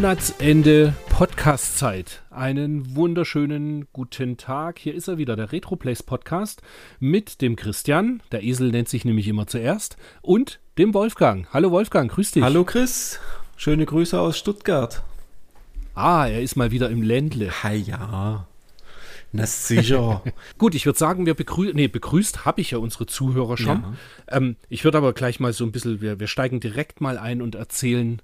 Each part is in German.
Monatsende Podcastzeit. Einen wunderschönen guten Tag. Hier ist er wieder, der Retroplace Podcast mit dem Christian. Der Esel nennt sich nämlich immer zuerst. Und dem Wolfgang. Hallo Wolfgang, grüß dich. Hallo Chris. Schöne Grüße aus Stuttgart. Ah, er ist mal wieder im Ländle. Hi, ja. Na sicher. Gut, ich würde sagen, wir begrüßen, nee, begrüßt habe ich ja unsere Zuhörer schon. Ja. Ähm, ich würde aber gleich mal so ein bisschen, wir, wir steigen direkt mal ein und erzählen,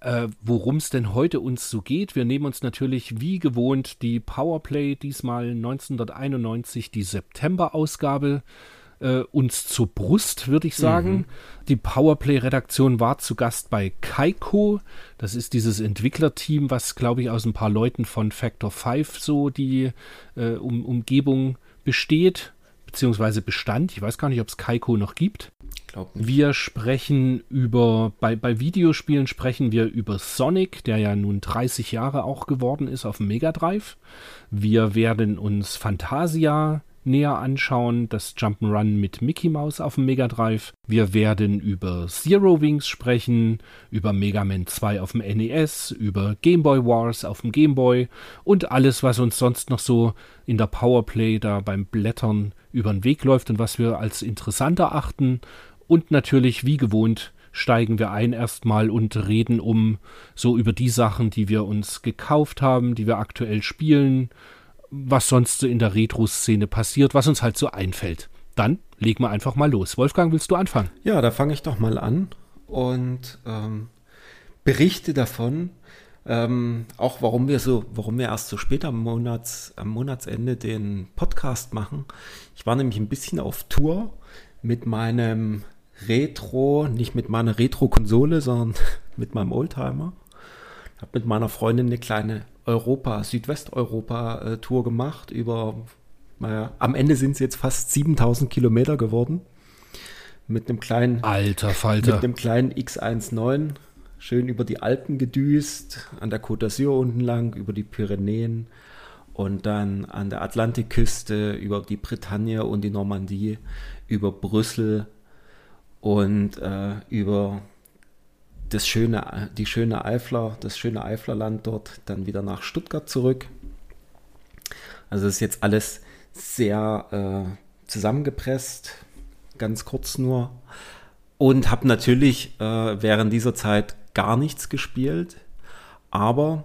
äh, worum es denn heute uns so geht. Wir nehmen uns natürlich wie gewohnt die Powerplay, diesmal 1991, die September-Ausgabe, äh, uns zur Brust, würde ich sagen. Mhm. Die Powerplay-Redaktion war zu Gast bei Kaiko. Das ist dieses Entwicklerteam, was, glaube ich, aus ein paar Leuten von Factor 5 so die äh, um, Umgebung besteht, beziehungsweise bestand. Ich weiß gar nicht, ob es Kaiko noch gibt. Wir sprechen über, bei, bei Videospielen sprechen wir über Sonic, der ja nun 30 Jahre auch geworden ist auf dem Mega Drive. Wir werden uns Fantasia näher anschauen, das Jump'n'Run mit Mickey Mouse auf dem Mega Drive. Wir werden über Zero Wings sprechen, über Mega Man 2 auf dem NES, über Game Boy Wars auf dem Game Boy und alles, was uns sonst noch so in der Powerplay da beim Blättern über den Weg läuft und was wir als interessant erachten. Und natürlich, wie gewohnt, steigen wir ein erstmal und reden um so über die Sachen, die wir uns gekauft haben, die wir aktuell spielen, was sonst so in der Retro-Szene passiert, was uns halt so einfällt. Dann legen wir einfach mal los. Wolfgang, willst du anfangen? Ja, da fange ich doch mal an und ähm, berichte davon, ähm, auch warum wir so, warum wir erst so spät am, Monats, am Monatsende den Podcast machen. Ich war nämlich ein bisschen auf Tour mit meinem Retro, nicht mit meiner Retro-Konsole, sondern mit meinem Oldtimer. Habe mit meiner Freundin eine kleine Europa, Südwesteuropa-Tour gemacht über, naja, am Ende sind es jetzt fast 7000 Kilometer geworden. Mit einem kleinen, Alter Falter. mit einem kleinen X19, schön über die Alpen gedüst, an der Côte d'Azur unten lang, über die Pyrenäen und dann an der Atlantikküste, über die Bretagne und die Normandie, über Brüssel und äh, über das schöne, die schöne Eifler, das schöne Eiflerland dort, dann wieder nach Stuttgart zurück. Also das ist jetzt alles sehr äh, zusammengepresst, ganz kurz nur. Und habe natürlich äh, während dieser Zeit gar nichts gespielt. Aber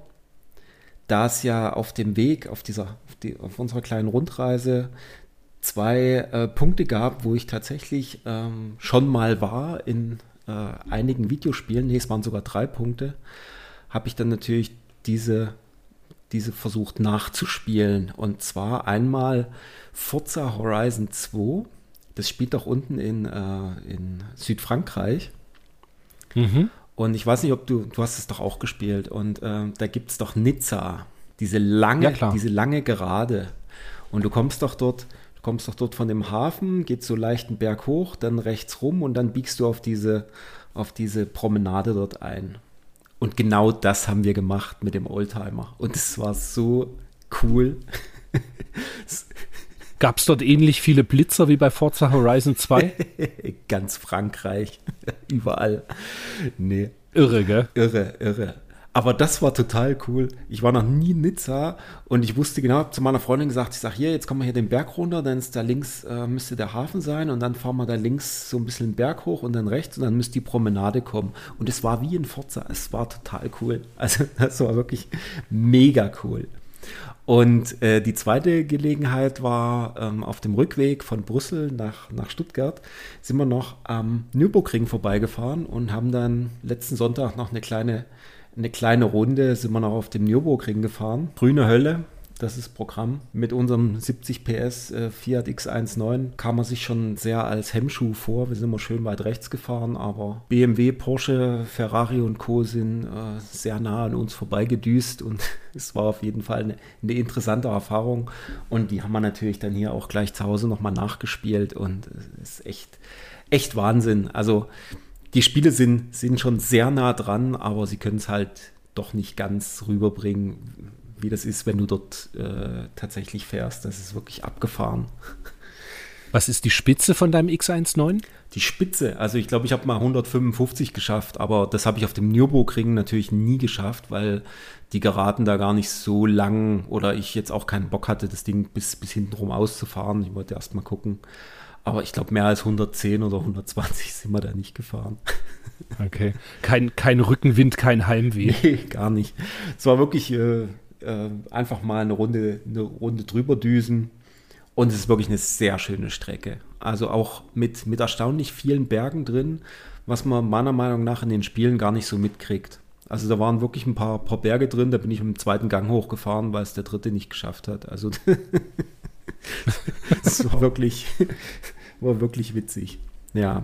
da es ja auf dem Weg, auf dieser, auf, die, auf unserer kleinen Rundreise zwei äh, Punkte gab, wo ich tatsächlich ähm, schon mal war in äh, einigen Videospielen, nee, es waren sogar drei Punkte, habe ich dann natürlich diese, diese versucht nachzuspielen. Und zwar einmal Forza Horizon 2, das spielt doch unten in, äh, in Südfrankreich. Mhm. Und ich weiß nicht, ob du, du hast es doch auch gespielt. Und äh, da gibt es doch Nizza, diese lange, Ja, diese lange Gerade. Und du kommst doch dort, du kommst doch dort von dem Hafen, geht so leicht einen Berg hoch, dann rechts rum und dann biegst du auf diese, auf diese Promenade dort ein. Und genau das haben wir gemacht mit dem Oldtimer. Und es war so cool. Gab es dort ähnlich viele Blitzer wie bei Forza Horizon 2? Ganz Frankreich, überall. Nee, Irre, gell? Irre, irre. Aber das war total cool. Ich war noch nie in Nizza und ich wusste genau, habe zu meiner Freundin gesagt, ich sage, hier, jetzt kommen wir hier den Berg runter, dann ist da links, äh, müsste der Hafen sein und dann fahren wir da links so ein bisschen den Berg hoch und dann rechts und dann müsste die Promenade kommen. Und es war wie in Forza, es war total cool. Also das war wirklich mega cool. Und äh, die zweite Gelegenheit war ähm, auf dem Rückweg von Brüssel nach, nach Stuttgart, sind wir noch am Nürburgring vorbeigefahren und haben dann letzten Sonntag noch eine kleine, eine kleine Runde, sind wir noch auf dem Nürburgring gefahren. Grüne Hölle, das ist Programm. Mit unserem 70 PS äh, Fiat X19 kam man sich schon sehr als Hemmschuh vor. Wir sind immer schön weit rechts gefahren, aber BMW, Porsche, Ferrari und Co. sind äh, sehr nah an uns vorbeigedüst und es war auf jeden Fall eine, eine interessante Erfahrung. Und die haben wir natürlich dann hier auch gleich zu Hause nochmal nachgespielt und es ist echt, echt Wahnsinn. Also die Spiele sind, sind schon sehr nah dran, aber sie können es halt doch nicht ganz rüberbringen, wie das ist, wenn du dort äh, tatsächlich fährst. Das ist wirklich abgefahren. Was ist die Spitze von deinem X19? Die Spitze, also ich glaube, ich habe mal 155 geschafft, aber das habe ich auf dem Nürburgring natürlich nie geschafft, weil die Geraden da gar nicht so lang oder ich jetzt auch keinen Bock hatte, das Ding bis, bis hinten rum auszufahren. Ich wollte erst mal gucken. Aber ich glaube, mehr als 110 oder 120 sind wir da nicht gefahren. Okay. Kein, kein Rückenwind, kein Heimweh. Nee, gar nicht. Es war wirklich äh, äh, einfach mal eine Runde, eine Runde drüber düsen. Und es ist wirklich eine sehr schöne Strecke. Also auch mit, mit erstaunlich vielen Bergen drin, was man meiner Meinung nach in den Spielen gar nicht so mitkriegt. Also da waren wirklich ein paar, paar Berge drin, da bin ich im zweiten Gang hochgefahren, weil es der dritte nicht geschafft hat. Also das war wirklich, war wirklich witzig. Ja.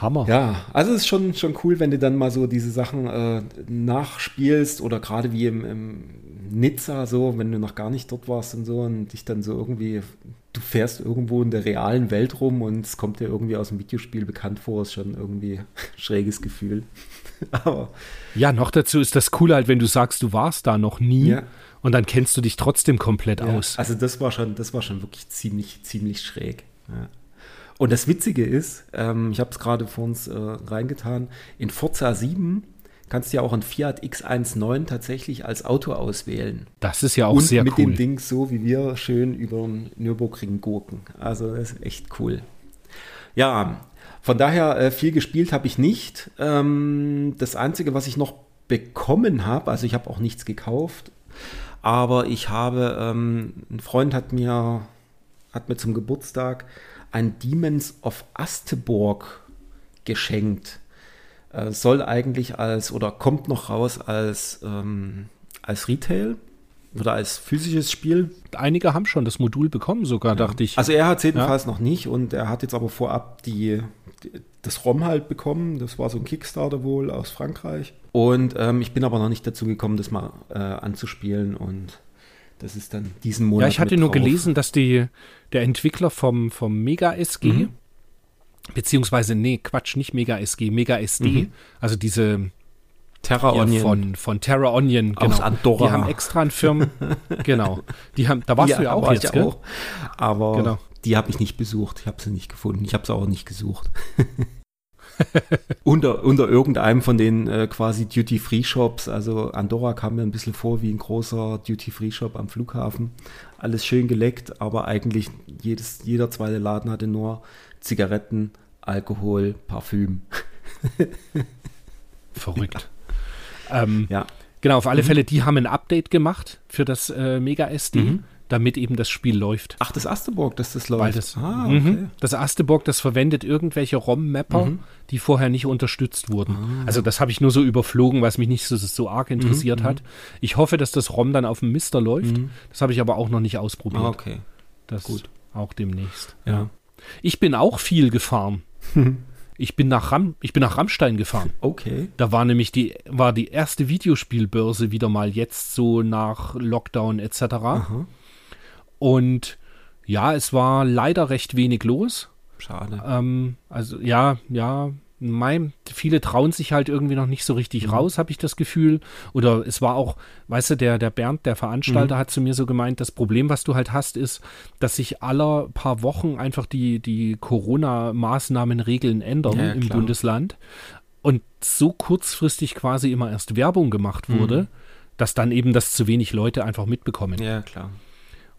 Hammer. Ja, also es ist schon, schon cool, wenn du dann mal so diese Sachen äh, nachspielst oder gerade wie im, im Nizza so, wenn du noch gar nicht dort warst und so und dich dann so irgendwie, du fährst irgendwo in der realen Welt rum und es kommt dir irgendwie aus dem Videospiel bekannt vor, ist schon irgendwie ein schräges Gefühl. Aber ja, noch dazu ist das cool halt, wenn du sagst, du warst da noch nie Ja. und dann kennst du dich trotzdem komplett Ja, aus. Also das war schon, das war schon wirklich ziemlich, ziemlich schräg. Ja. Und das Witzige ist, ähm, ich habe es gerade vor uns äh, reingetan, in Forza 7 kannst du ja auch ein Fiat X19 tatsächlich als Auto auswählen. Das ist ja auch Und sehr mit cool. dem Ding so wie wir schön über den Nürburgring gurken. Also das ist echt cool. Ja, von daher äh, viel gespielt habe ich nicht. Ähm, das Einzige, was ich noch bekommen habe, also ich habe auch nichts gekauft, aber ich habe, ähm, ein Freund hat mir, hat mir zum Geburtstag ein Demons of Asteborg geschenkt. Äh, soll eigentlich als, oder kommt noch raus als, ähm, als Retail oder als physisches Spiel. Einige haben schon das Modul bekommen sogar, dachte ich. Also er hat es jedenfalls noch nicht und er hat jetzt aber vorab die, die, das ROM halt bekommen. Das war so ein Kickstarter wohl aus Frankreich. Und ähm, ich bin aber noch nicht dazu gekommen, das mal äh, anzuspielen und das ist dann diesen Monat. ja, ich hatte nur drauf. gelesen, dass die, der Entwickler vom, vom Mega SG, Mhm. beziehungsweise, nee, Quatsch, nicht Mega SG, Mega SD, Mhm. also diese Terra Onion. von, von Terra Onion, genau. Aus Andorra. Die haben extra einen Firmen, genau. Die haben, da warst du ja auch jetzt, gell? auch. Aber Genau. die habe ich nicht besucht. Ich habe sie nicht gefunden. Ich habe sie auch nicht gesucht. unter, unter irgendeinem von den äh, quasi Duty-Free-Shops. Also Andorra kam mir ein bisschen vor wie ein großer Duty-Free-Shop am Flughafen. Alles schön geleckt, aber eigentlich jedes, jeder zweite Laden hatte nur Zigaretten, Alkohol, Parfüm. Verrückt. Ähm, Ja. Genau, auf alle Fälle, die haben ein Update gemacht für das äh, Mega SD, Mhm. Damit eben das Spiel läuft. Ach, das Asteborg, dass das läuft. Weil das, ah, mhm. okay. das Asteborg, das verwendet irgendwelche ROM-Mapper, Mhm. die vorher nicht unterstützt wurden. Ah. Also das habe ich nur so überflogen, was mich nicht so, so arg interessiert Mhm, hat. Ich hoffe, dass das ROM dann auf dem Mister läuft. Mhm. Das habe ich aber auch noch nicht ausprobiert. Ah, okay. Das gut. auch demnächst. Ja. Ich bin auch viel gefahren. ich, bin nach Ram, ich bin nach Rammstein gefahren. Okay. Da war nämlich die, war die erste Videospielbörse wieder mal jetzt so nach Lockdown etc. Aha. Und ja, es war leider recht wenig los. Schade. Ähm, also ja, ja, mein, viele trauen sich halt irgendwie noch nicht so richtig Mhm. raus, habe ich das Gefühl. Oder es war auch, weißt du, der, der Bernd, der Veranstalter, Mhm. hat zu mir so gemeint, das Problem, was du halt hast, ist, dass sich aller paar Wochen einfach die, die Corona-Maßnahmen-Regeln ändern Ja, im. Bundesland. Und so kurzfristig quasi immer erst Werbung gemacht Mhm. wurde, dass dann eben das zu wenig Leute einfach mitbekommen. Ja, klar.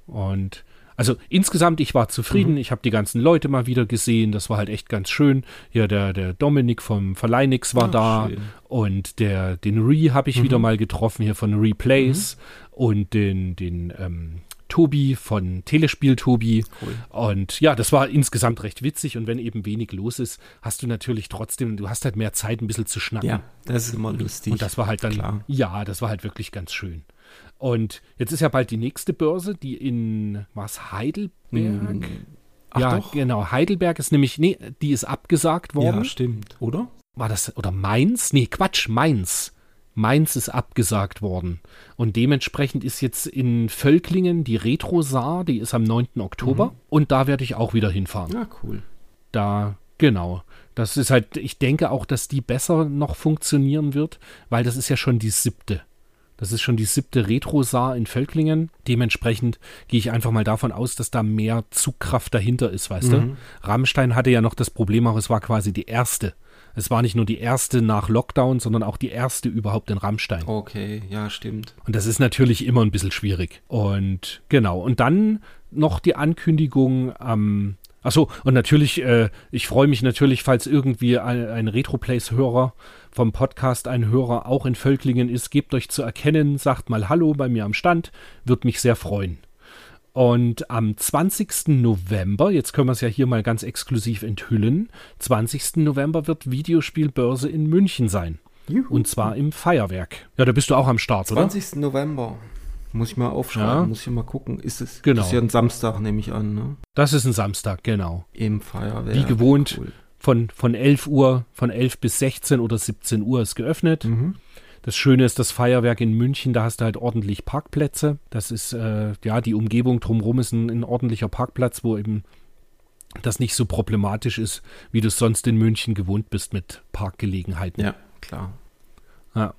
Und also insgesamt, ich war zufrieden. Mhm. Ich habe die ganzen Leute mal wieder gesehen. Das war halt echt ganz schön. Ja, der, der Dominik vom Verleinix war Ah, da. schön. Und der, den Re habe ich Mhm. wieder mal getroffen hier von Replays. Und den, den ähm, Tobi von Telespiel Tobi. Cool. Und ja, das war insgesamt recht witzig. Und wenn eben wenig los ist, hast du natürlich trotzdem, du hast halt mehr Zeit, ein bisschen zu schnacken. Ja, das ist immer lustig. Und das war halt dann, Klar. ja, das war halt wirklich ganz schön. Und jetzt ist ja bald die nächste Börse, die in, was, Heidelberg? Hm. Ach ja, doch. genau. Heidelberg ist nämlich, nee, die ist abgesagt worden. Ja, stimmt. Oder? War das, oder Mainz? Nee, Quatsch, Mainz. Mainz ist abgesagt worden. Und dementsprechend ist jetzt in Völklingen die Retro-Saar, die ist am 9. Oktober. Mhm. Und da werde ich auch wieder hinfahren. Ja, cool. Da, genau. Das ist halt, ich denke auch, dass die besser noch funktionieren wird, weil das ist ja schon die siebte. Das ist schon die siebte Retro-Saar in Völklingen. Dementsprechend gehe ich einfach mal davon aus, dass da mehr Zugkraft dahinter ist, weißt du? Rammstein hatte ja noch das Problem, auch es war quasi die erste. Es war nicht nur die erste nach Lockdown, sondern auch die erste überhaupt in Rammstein. Okay, ja, stimmt. Und das ist natürlich immer ein bisschen schwierig. Und genau, und dann noch die Ankündigung am. Achso, und natürlich, äh, ich freue mich natürlich, falls irgendwie ein, ein Retroplays-Hörer vom Podcast ein Hörer auch in Völklingen ist, gebt euch zu erkennen, sagt mal Hallo bei mir am Stand, wird mich sehr freuen. Und am 20. November, jetzt können wir es ja hier mal ganz exklusiv enthüllen, 20. November wird Videospielbörse in München sein. Juhu. Und zwar im Feierwerk. Ja, da bist du auch am Start, oder? 20. November. Muss ich mal aufschreiben, Ja. muss ich mal gucken. Ist es Genau. Das ist ja ein Samstag, nehme ich an, ne? Das ist ein Samstag, genau. Im Feuerwerk. Wie gewohnt. Cool. Von, von 11 Uhr, von 11 bis 16 oder 17 Uhr ist geöffnet. Mhm. Das Schöne ist, das Feuerwerk in München, da hast du halt ordentlich Parkplätze. Das ist, äh, ja, die Umgebung drumherum ist ein, ein ordentlicher Parkplatz, wo eben das nicht so problematisch ist, wie du es sonst in München gewohnt bist mit Parkgelegenheiten. Ja, klar. Ja,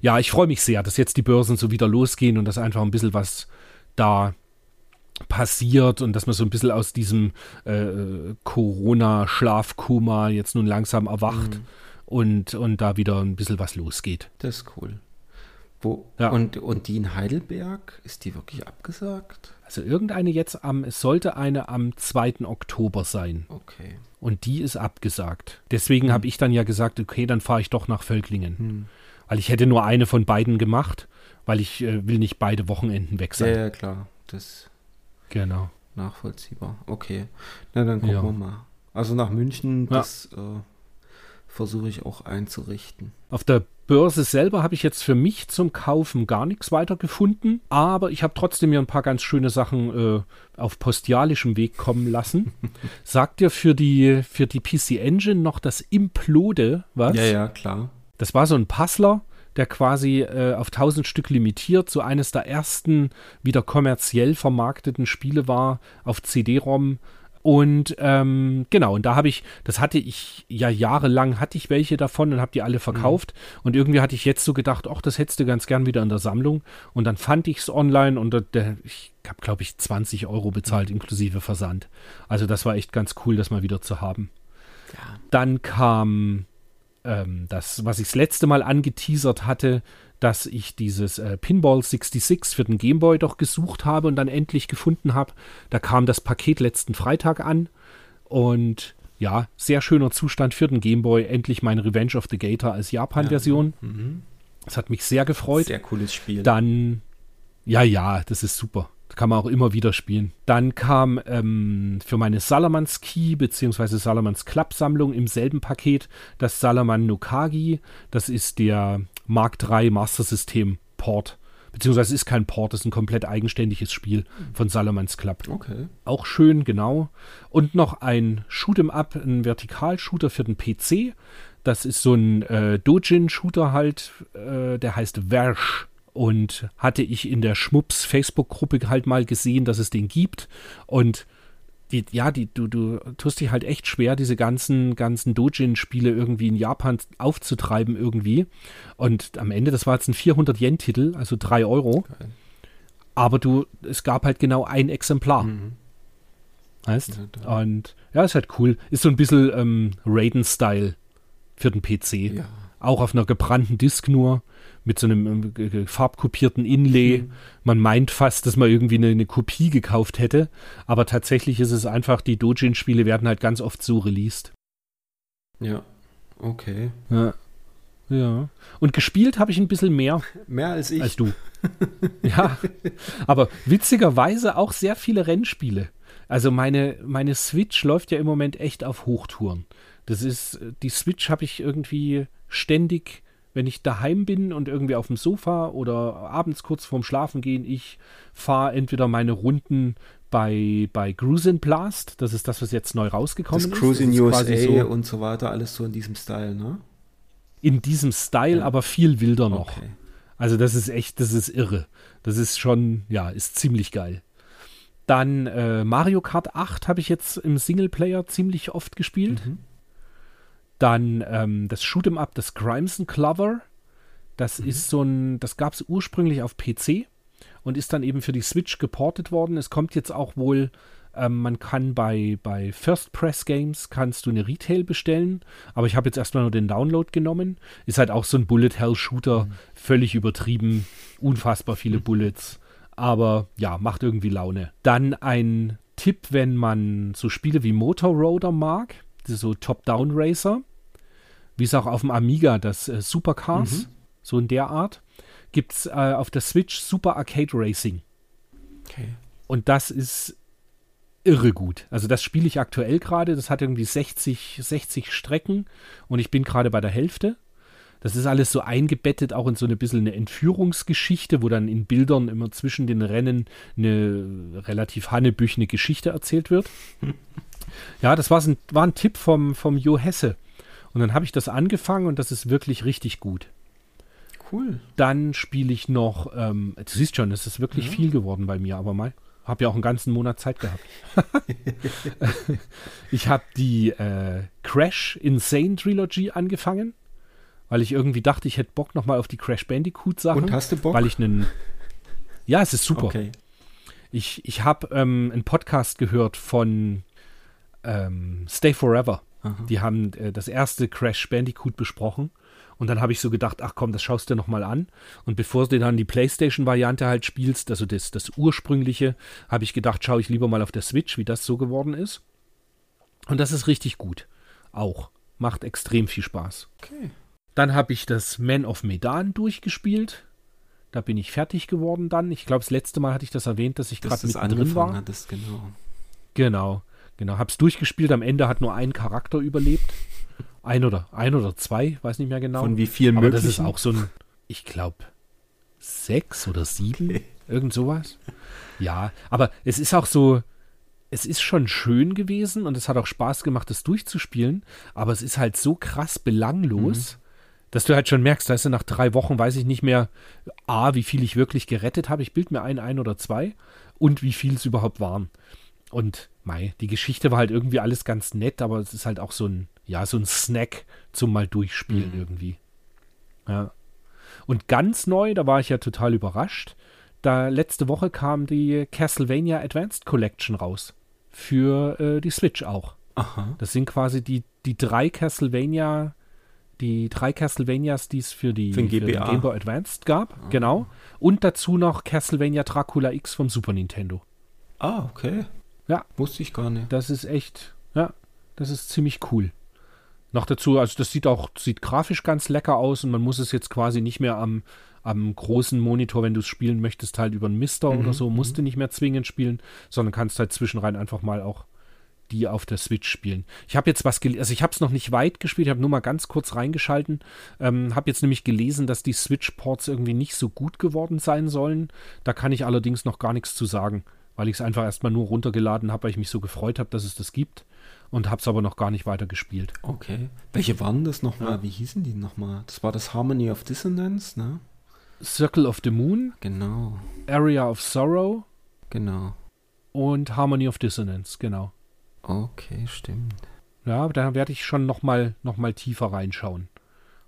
ja ich freue mich sehr, dass jetzt die Börsen so wieder losgehen und dass einfach ein bisschen was da passiert und dass man so ein bisschen aus diesem äh, Corona-Schlafkoma jetzt nun langsam erwacht und, und da wieder ein bisschen was losgeht. Das ist cool. Wo, Ja. und, und die in Heidelberg, ist die wirklich abgesagt? Also irgendeine jetzt am, es sollte eine am 2. Oktober sein Okay. und die ist abgesagt. Deswegen habe ich dann ja gesagt, okay, dann fahre ich doch nach Völklingen. Hm. Weil ich hätte nur eine von beiden gemacht, weil ich äh, will nicht beide Wochenenden weg Ja, sein. ja, klar. Das ist Genau. nachvollziehbar. Okay. Na, dann gucken Ja. wir mal. Also nach München, Ja. das äh, versuche ich auch einzurichten. Auf der Börse selber habe ich jetzt für mich zum Kaufen gar nichts weiter gefunden, aber ich habe trotzdem mir ein paar ganz schöne Sachen äh, auf postialischem Weg kommen lassen. Sagt dir für die, für die PC Engine noch das Implode was? Ja, ja, klar. Das war so ein Puzzler, der quasi äh, auf 1000 Stück limitiert, so eines der ersten wieder kommerziell vermarkteten Spiele war auf CD-ROM. Und ähm, genau, und da habe ich, das hatte ich ja jahrelang, hatte ich welche davon und habe die alle verkauft. Und irgendwie hatte ich jetzt so gedacht, ach, das hättest du ganz gern wieder in der Sammlung. Und dann fand ich es online und da- ich habe, glaube ich, 20 Euro bezahlt inklusive Versand. Also das war echt ganz cool, das mal wieder zu haben. Dann kam ähm, das, was ich das letzte Mal angeteasert hatte, dass ich dieses äh, Pinball 66 für den Gameboy doch gesucht habe und dann endlich gefunden habe. Da kam das Paket letzten Freitag an und ja, sehr schöner Zustand für den Gameboy. Endlich mein Revenge of the Gator als Japan-Version. Das hat mich sehr gefreut. Sehr cooles Spiel. Dann, ja, ja, das ist super. Kann man auch immer wieder spielen. Dann kam ähm, für meine Salamans Key bzw. Salamans Club Sammlung im selben Paket das Salaman Nokagi. Das ist der Mark III Master System Port. Beziehungsweise ist kein Port, ist ein komplett eigenständiges Spiel von Salamans Club. okay. Auch schön, genau. Und noch ein Shoot'em Up, ein Vertikalshooter für den PC. Das ist so ein äh, Dojin-Shooter halt, äh, der heißt Versch. Und hatte ich in der Schmups Facebook-Gruppe halt mal gesehen, dass es den gibt. Und die, ja, die, du, du tust dich halt echt schwer, diese ganzen, ganzen Dojin-Spiele irgendwie in Japan aufzutreiben irgendwie. Und am Ende, das war jetzt ein 400-Yen-Titel, also 3 Euro. Geil. Aber du, es gab halt genau ein Exemplar. Mhm. Heißt? Ja, Und ja, ist halt cool. Ist so ein bisschen ähm, Raiden-Style für den PC. Ja. Auch auf einer gebrannten Disk nur, mit so einem ähm, farbkopierten Inlay. Mhm. Man meint fast, dass man irgendwie eine, eine Kopie gekauft hätte. Aber tatsächlich ist es einfach, die Dojin-Spiele werden halt ganz oft so released. Ja. Okay. Ja. Ja. Und gespielt habe ich ein bisschen mehr Mehr als ich. als du. ja, aber witzigerweise auch sehr viele Rennspiele. Also meine, meine Switch läuft ja im Moment echt auf Hochtouren. Das ist, die Switch habe ich irgendwie ständig, wenn ich daheim bin und irgendwie auf dem Sofa oder abends kurz vorm Schlafen gehen, ich fahre entweder meine Runden bei, bei Cruisin' Blast, das ist das, was jetzt neu rausgekommen das ist. Cruising ist USA so und so weiter, alles so in diesem Style, ne? in diesem Style, Ja. aber viel wilder noch. Okay. Also das ist echt, das ist irre. Das ist schon, ja, ist ziemlich geil. Dann äh, Mario Kart 8 habe ich jetzt im Singleplayer ziemlich oft gespielt. Mhm. Dann ähm, das Shoot'em Up, das Crimson Clover. Das ist so ein, das gab es ursprünglich auf PC und ist dann eben für die Switch geportet worden. Es kommt jetzt auch wohl, ähm, man kann bei, bei First Press Games kannst du eine Retail bestellen, aber ich habe jetzt erstmal nur den Download genommen. Ist halt auch so ein Bullet Hell Shooter, völlig übertrieben, unfassbar viele Bullets, aber ja, macht irgendwie Laune. Dann ein Tipp, wenn man so Spiele wie Motor Roader mag, so Top-Down Racer, wie es auch auf dem Amiga das äh, Supercars, so in der Art, gibt es äh, auf der Switch Super Arcade Racing. Okay. Und das ist irre gut. Also das spiele ich aktuell gerade. Das hat irgendwie 60, 60 Strecken und ich bin gerade bei der Hälfte. Das ist alles so eingebettet, auch in so eine bisschen eine Entführungsgeschichte, wo dann in Bildern immer zwischen den Rennen eine relativ hannebüchene Geschichte erzählt wird. Ja, das war ein, war ein Tipp vom, vom Jo Hesse. Und dann habe ich das angefangen und das ist wirklich richtig gut. Cool. Dann spiele ich noch, ähm, du siehst schon, es ist wirklich viel geworden bei mir, aber mal. Habe ja auch einen ganzen Monat Zeit gehabt. ich habe die äh, Crash Insane Trilogy angefangen, weil ich irgendwie dachte, ich hätte Bock nochmal auf die Crash Bandicoot Sachen. Und hast du Bock? Weil ich einen. Ja, es ist super. Okay. Ich, ich habe ähm, einen Podcast gehört von ähm, Stay Forever. Die haben äh, das erste Crash Bandicoot besprochen. Und dann habe ich so gedacht, ach komm, das schaust du noch mal an. Und bevor du dann die PlayStation-Variante halt spielst, also das, das ursprüngliche, habe ich gedacht, schaue ich lieber mal auf der Switch, wie das so geworden ist. Und das ist richtig gut. Auch. Macht extrem viel Spaß. Okay. Dann habe ich das Man of Medan durchgespielt. Da bin ich fertig geworden dann. Ich glaube, das letzte Mal hatte ich das erwähnt, dass ich gerade mittendrin angefangen war. hattest, genau. Genau, genau. Hab's durchgespielt. Am Ende hat nur ein Charakter überlebt. Ein oder ein oder zwei, weiß nicht mehr genau. Von wie vielen Aber das möglichen? ist auch so ein, ich glaube, sechs oder sieben, irgend sowas. Ja, aber es ist auch so, es ist schon schön gewesen und es hat auch Spaß gemacht, das durchzuspielen, aber es ist halt so krass belanglos, Mhm. dass du halt schon merkst, weißt du, nach drei Wochen weiß ich nicht mehr, A, wie viel ich wirklich gerettet habe, ich bild mir ein, ein oder zwei und wie viel es überhaupt waren. Und mei, die Geschichte war halt irgendwie alles ganz nett, aber es ist halt auch so ein, ja, so ein Snack zum mal durchspielen irgendwie. Ja. Und ganz neu, da war ich ja total überrascht. Da letzte Woche kam die Castlevania Advanced Collection raus. Für äh, die Switch auch. Aha. Das sind quasi die, die drei Castlevania, die drei Castlevanias, die es für die Für für. Game Boy Advanced gab. Genau. Und dazu noch Castlevania Dracula X vom Super Nintendo. Ah, okay. Ja. Wusste ich gar nicht. Das ist echt, ja, das ist ziemlich cool. Noch dazu, also das sieht auch, sieht grafisch ganz lecker aus und man muss es jetzt quasi nicht mehr am, am großen Monitor, wenn du es spielen möchtest, halt über einen Mister oder so, musst du nicht mehr zwingend spielen, sondern kannst halt zwischenrein einfach mal auch die auf der Switch spielen. Ich habe jetzt was gelesen, also ich habe es noch nicht weit gespielt, ich habe nur mal ganz kurz reingeschalten, ähm, habe jetzt nämlich gelesen, dass die Switch-Ports irgendwie nicht so gut geworden sein sollen. Da kann ich allerdings noch gar nichts zu sagen, weil ich es einfach erstmal nur runtergeladen habe, weil ich mich so gefreut habe, dass es das gibt und habe es aber noch gar nicht weiter gespielt. Okay. Welche waren das nochmal? Wie hießen die nochmal? Das war das Harmony of Dissonance, ne? Circle of the Moon, Genau. Area of Sorrow Genau. und Harmony of Dissonance, genau. Okay, stimmt. Ja, da werde ich schon noch mal, noch mal tiefer reinschauen.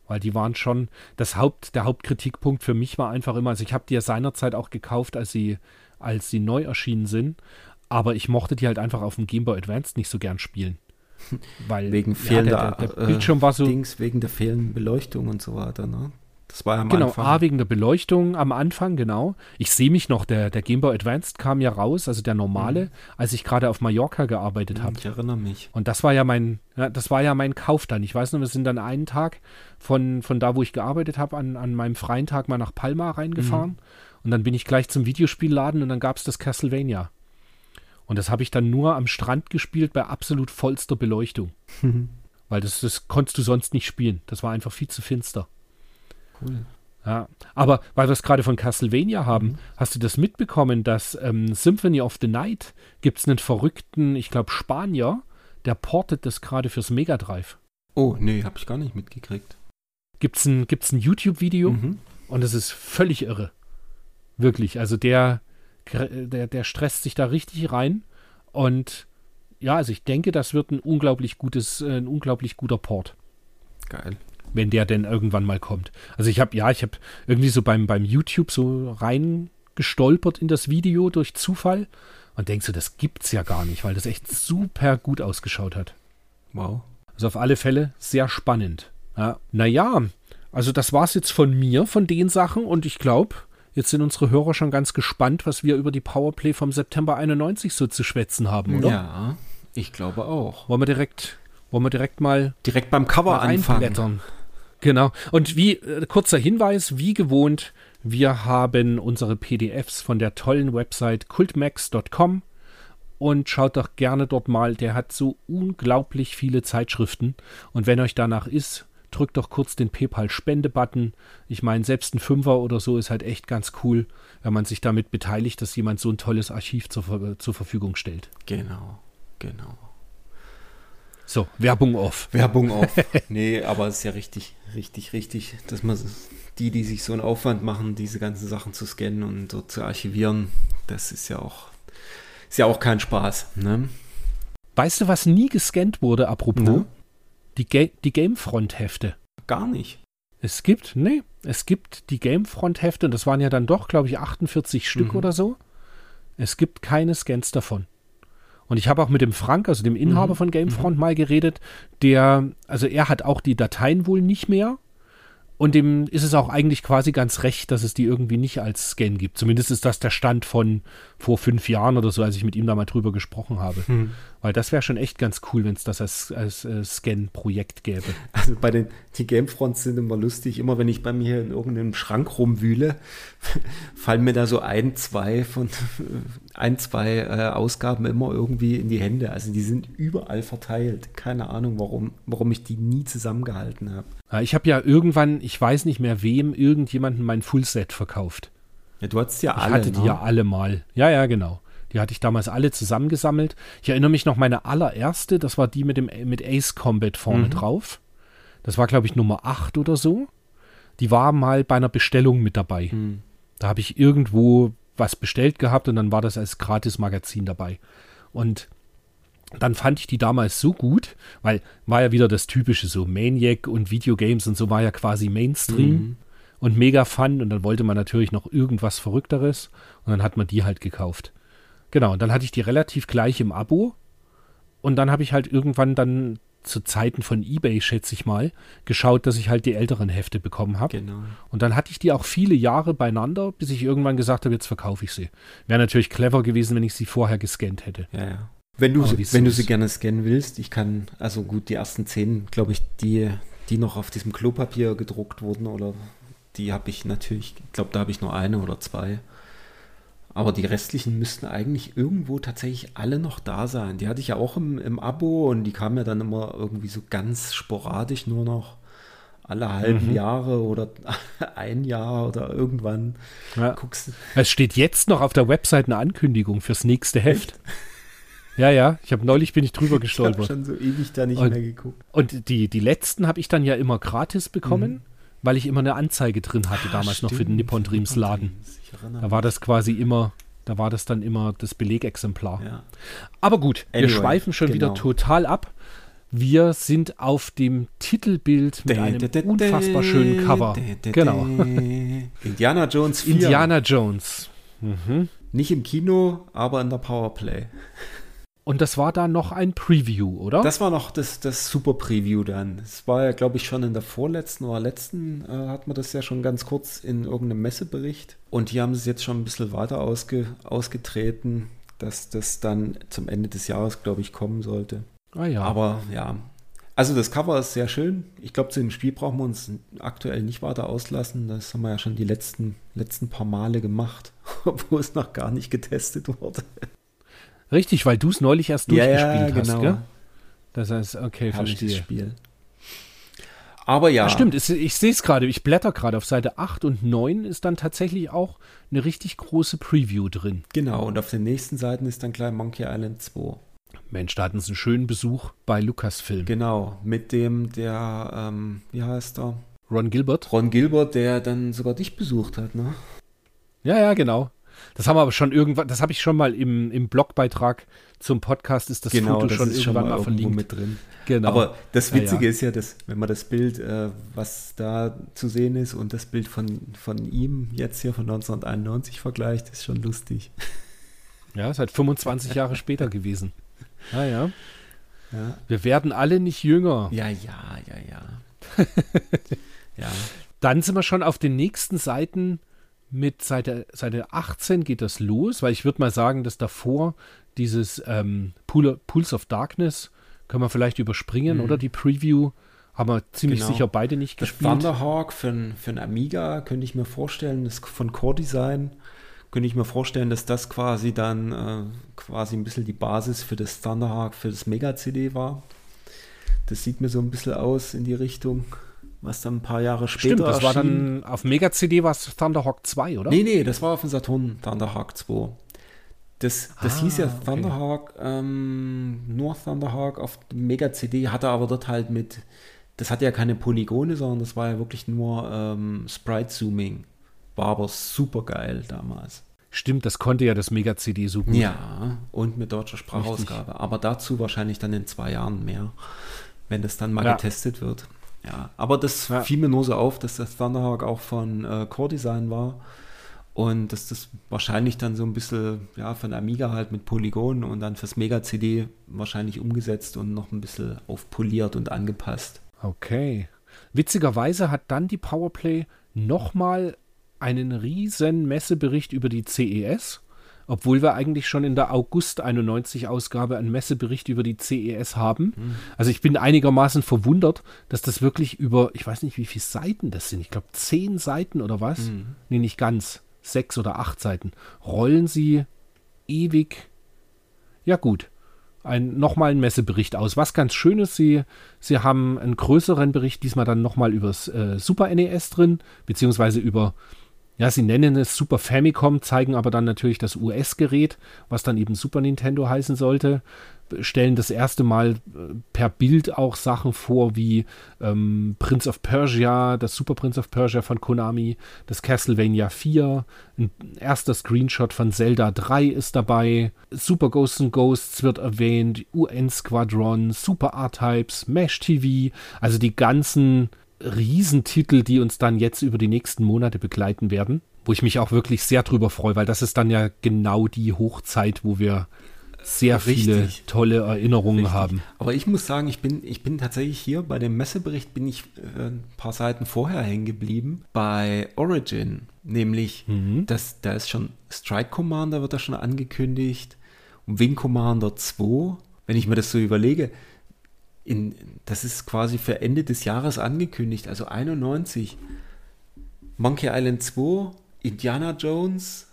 Weil die waren schon, das Haupt, der Hauptkritikpunkt für mich war einfach immer, also ich habe die ja seinerzeit auch gekauft, als sie, als sie neu erschienen sind, aber ich mochte die halt einfach auf dem Game Boy Advance nicht so gern spielen. Weil Wegen ja, fehlender der, der, der äh, Bildschirm war so, Dings, wegen der fehlenden Beleuchtung und so weiter, ne? Das war ja am Genau, Anfang. A wegen der Beleuchtung am Anfang, genau. Ich sehe mich noch, der, der Game Boy Advanced kam ja raus, also der normale, Mhm. als ich gerade auf Mallorca gearbeitet habe. ich erinnere mich. Und das war ja mein, ja, das war ja mein Kauf dann. Ich weiß noch, wir sind dann einen Tag von, von da, wo ich gearbeitet habe, an, an meinem freien Tag mal nach Palma reingefahren. Und dann bin ich gleich zum Videospielladen und dann gab es das Castlevania. Und das habe ich dann nur am Strand gespielt bei absolut vollster Beleuchtung. Weil das, das konntest du sonst nicht spielen. Das war einfach viel zu finster. Cool. Ja, aber weil wir es gerade von Castlevania haben, hast du das mitbekommen, dass ähm, Symphony of the Night gibt es einen verrückten, ich glaube Spanier, der portet das gerade fürs Mega Drive. Oh, nee, hab ich gar nicht mitgekriegt. Gibt es ein, gibt's ein YouTube-Video Mhm. und es ist völlig irre. Wirklich, also der, der, der stresst sich da richtig rein und ja, also ich denke, das wird ein unglaublich gutes, äh, ein unglaublich guter Port. Geil. wenn der denn irgendwann mal kommt. Also ich habe, ja, ich habe irgendwie so beim, beim YouTube so reingestolpert in das Video durch Zufall und denkst so, das gibt's ja gar nicht, weil das echt super gut ausgeschaut hat. Wow. Also auf alle Fälle sehr spannend. Ja. Naja, also das war's jetzt von mir, von den Sachen und ich glaube, jetzt sind unsere Hörer schon ganz gespannt, was wir über die Powerplay vom September 91 so zu schwätzen haben, oder? Ja, ich glaube auch. Wollen wir direkt, wollen wir direkt mal Direkt beim Cover mal anfangen. Genau. Und wie, äh, kurzer Hinweis, wie gewohnt, wir haben unsere PDFs von der tollen Website cultmax.com und schaut doch gerne dort mal. Der hat so unglaublich viele Zeitschriften. Und wenn euch danach ist, drückt doch kurz den PayPal-Spende-Button. Ich meine, selbst ein Fünfer oder so ist halt echt ganz cool, wenn man sich damit beteiligt, dass jemand so ein tolles Archiv zur, zur Verfügung stellt. Genau, genau. So, Werbung off. Werbung auf. nee, aber es ist ja richtig, richtig, richtig, dass man die, die sich so einen Aufwand machen, diese ganzen Sachen zu scannen und dort zu archivieren, das ist ja auch, ist ja auch kein Spaß. Ne? Weißt du, was nie gescannt wurde, apropos? Ne? Die, Ga die Gamefront-Hefte. Gar nicht. Es gibt, nee, es gibt die Gamefront-Hefte, und das waren ja dann doch, glaube ich, 48 Stück Mhm. oder so. Es gibt keine Scans davon. Und ich habe auch mit dem Frank, also dem Inhaber Mhm. von Gamefront, mal geredet, der, also er hat auch die Dateien wohl nicht mehr. Und dem ist es auch eigentlich quasi ganz recht, dass es die irgendwie nicht als Scan gibt. Zumindest ist das der Stand von vor fünf Jahren oder so, als ich mit ihm da mal drüber gesprochen habe. Hm. Weil das wäre schon echt ganz cool, wenn es das als, als äh, Scan-Projekt gäbe. Also bei den die Gamefronts sind immer lustig. Immer wenn ich bei mir in irgendeinem Schrank rumwühle, fallen mir da so ein, zwei von ein, zwei äh, Ausgaben immer irgendwie in die Hände. Also die sind überall verteilt. Keine Ahnung, warum, warum ich die nie zusammengehalten habe. Ich habe ja irgendwann, ich weiß nicht mehr wem, irgendjemanden mein Fullset verkauft. Ja, du hattest ja Ich alle. hatte die ne? ja alle mal. Ja, ja, genau. Die hatte ich damals alle zusammengesammelt. Ich erinnere mich noch, meine allererste, das war die mit dem mit Ace Combat vorne Mhm. drauf. Das war, glaube ich, Nummer 8 oder so. Die war mal bei einer Bestellung mit dabei. Hm. Da habe ich irgendwo was bestellt gehabt und dann war das als Gratis-Magazin dabei. Und dann fand ich die damals so gut, weil war ja wieder das typische so Maniac und Videogames und so war ja quasi Mainstream Mhm. und mega fun und dann wollte man natürlich noch irgendwas Verrückteres und dann hat man die halt gekauft. Genau, und dann hatte ich die relativ gleich im Abo und dann habe ich halt irgendwann dann zu Zeiten von eBay, schätze ich mal, geschaut, dass ich halt die älteren Hefte bekommen habe. Genau. Und dann hatte ich die auch viele Jahre beieinander, bis ich irgendwann gesagt habe, jetzt verkaufe ich sie. Wäre natürlich clever gewesen, wenn ich sie vorher gescannt hätte. Ja, ja. Wenn du, sie- wenn du sie gerne scannen willst, ich kann, also gut, die ersten zehn, glaube ich, die, die noch auf diesem Klopapier gedruckt wurden, oder die habe ich natürlich, ich glaube, da habe ich nur eine oder zwei. Aber die restlichen müssten eigentlich irgendwo tatsächlich alle noch da sein. Die hatte ich ja auch im, im Abo und die kamen ja dann immer irgendwie so ganz sporadisch nur noch alle halben Mhm. Jahre oder ein Jahr oder irgendwann. Ja. Guckst, Es steht jetzt noch auf der Website eine Ankündigung fürs nächste Heft. Ja, ja, ich habe neulich bin ich drüber ich habe gestolpert. schon so ewig da nicht Und- mehr geguckt. Und die, die letzten habe ich dann ja immer gratis bekommen, weil ich immer eine Anzeige drin hatte, damals noch für den Stimmt, Nippon Dreams Laden. Da war das quasi immer, da war das dann immer das Belegexemplar. Ja. Aber gut, wir Anyway, schweifen schon wieder genau. total ab. Wir sind auf dem Titelbild mit einem unfassbar schönen Cover. Genau. Indiana Jones 4. Indiana Jones. Mhm. Nicht im Kino, aber in der Powerplay. Und das war da noch ein Preview, oder? Das war noch das, das Super Preview dann. Es war ja, glaube ich, schon in der vorletzten oder letzten, äh, hat man das ja schon ganz kurz in irgendeinem Messebericht. Und hier haben sie es jetzt schon ein bisschen weiter ausge, ausgetreten, dass das dann zum Ende des Jahres, glaube ich, kommen sollte. ah ja. Aber ja, also das Cover ist sehr schön. Ich glaube, zu dem Spiel brauchen wir uns aktuell nicht weiter auslassen. Das haben wir ja schon die letzten, letzten paar Male gemacht, obwohl es noch gar nicht getestet wurde. Richtig, weil du es neulich erst durchgespielt hast, gell? Das heißt, okay, Herrliches verstehe. Spiel. Aber ja, Ja. stimmt, es, ich sehe es gerade, ich blätter gerade auf Seite 8 und 9 ist dann tatsächlich auch eine richtig große Preview drin. genau. Und auf den nächsten Seiten ist dann gleich Monkey Island 2. Mensch, da hatten sie einen schönen Besuch bei Lucasfilm. Genau, mit dem, der, ähm, wie heißt er? Ron Gilbert. Ron Gilbert, der dann sogar dich besucht hat, ne? Ja, ja, genau. Das haben wir aber schon irgendwann, das habe ich schon mal im, im Blogbeitrag zum Podcast, ist das genau, Foto das schon irgendwann schon mal, mal verlinkt. mit drin. Genau. Aber das Ja, Witzige ja. ist ja, dass, wenn man das Bild, äh, was da zu sehen ist und das Bild von, von ihm jetzt hier von 1991 vergleicht, ist schon lustig. Ja, ist halt 25 Jahre später gewesen. Ah ja. Ja, Wir werden alle nicht jünger. ja, ja, ja. Ja, ja. Dann sind wir schon auf den nächsten Seiten mit Seite, Seite 18 geht das los, weil ich würde mal sagen, dass davor dieses ähm, Pool, Pools of Darkness können wir vielleicht überspringen, Mhm. oder? Die Preview haben wir ziemlich Genau. sicher beide nicht Das gespielt. Thunderhawk für, ein- für ein Amiga könnte ich mir vorstellen, das von Core Design könnte ich mir vorstellen, dass das quasi dann äh, quasi ein bisschen die Basis für das Thunderhawk, für das Mega-CD war. Das sieht mir so ein bisschen aus in die Richtung, was dann ein paar Jahre später Stimmt, das war erschien. dann auf Mega-CD war es Thunderhawk 2, oder? Nee, nee, das war auf dem Saturn Thunderhawk 2. Das, das Ah, hieß ja okay. Thunderhawk, ähm, nur Thunderhawk auf Mega-CD, hatte aber dort halt mit, das hatte ja keine Polygone, sondern das war ja wirklich nur ähm, Sprite-Zooming. War aber super geil damals. Stimmt, das konnte ja das Mega-CD gut. Ja, und mit deutscher Sprachausgabe. Aber dazu wahrscheinlich dann in zwei Jahren mehr, wenn das dann mal Ja. getestet wird. Ja, aber das Ja. fiel mir nur so auf, dass das Thunderhawk auch von äh, Core Design war und dass das wahrscheinlich dann so ein bisschen, ja, von Amiga halt mit Polygonen und dann fürs Mega-CD wahrscheinlich umgesetzt und noch ein bisschen aufpoliert und angepasst. Okay. Witzigerweise hat dann die Powerplay nochmal einen riesen Messebericht über die CES, obwohl wir eigentlich schon in der August 91 Ausgabe einen Messebericht über die CES haben. Also ich bin einigermaßen verwundert, dass das wirklich über, ich weiß nicht, wie viele Seiten das sind. Ich glaube zehn Seiten oder was? Nee, nicht ganz. Sechs oder acht Seiten. Rollen sie ewig. Ja gut. Ein, nochmal ein Messebericht aus. Was ganz schön ist, sie, sie haben einen größeren Bericht, diesmal dann nochmal übers äh, Super NES drin, beziehungsweise über, ja, sie nennen es Super Famicom, zeigen aber dann natürlich das US-Gerät, was dann eben Super Nintendo heißen sollte, stellen das erste Mal äh, per Bild auch Sachen vor wie ähm, Prince of Persia, das Super Prince of Persia von Konami, das Castlevania 4, ein erster Screenshot von Zelda 3 ist dabei, Super Ghosts and Ghosts wird erwähnt, UN Squadron, Super R-Types, Mesh TV, also die ganzen Riesentitel, die uns dann jetzt über die nächsten Monate begleiten werden, wo ich mich auch wirklich sehr drüber freue, weil das ist dann ja genau die Hochzeit, wo wir sehr viele Richtig. tolle Erinnerungen Richtig. haben. Aber ich muss sagen, ich bin, ich bin tatsächlich hier bei dem Messebericht bin ich äh, ein paar Seiten vorher hängen geblieben bei Origin, nämlich das, da ist schon Strike Commander wird da schon angekündigt und Wing Commander 2. Wenn ich mir das so überlege, in, das ist quasi für Ende des Jahres angekündigt, also 91. Monkey Island 2, Indiana Jones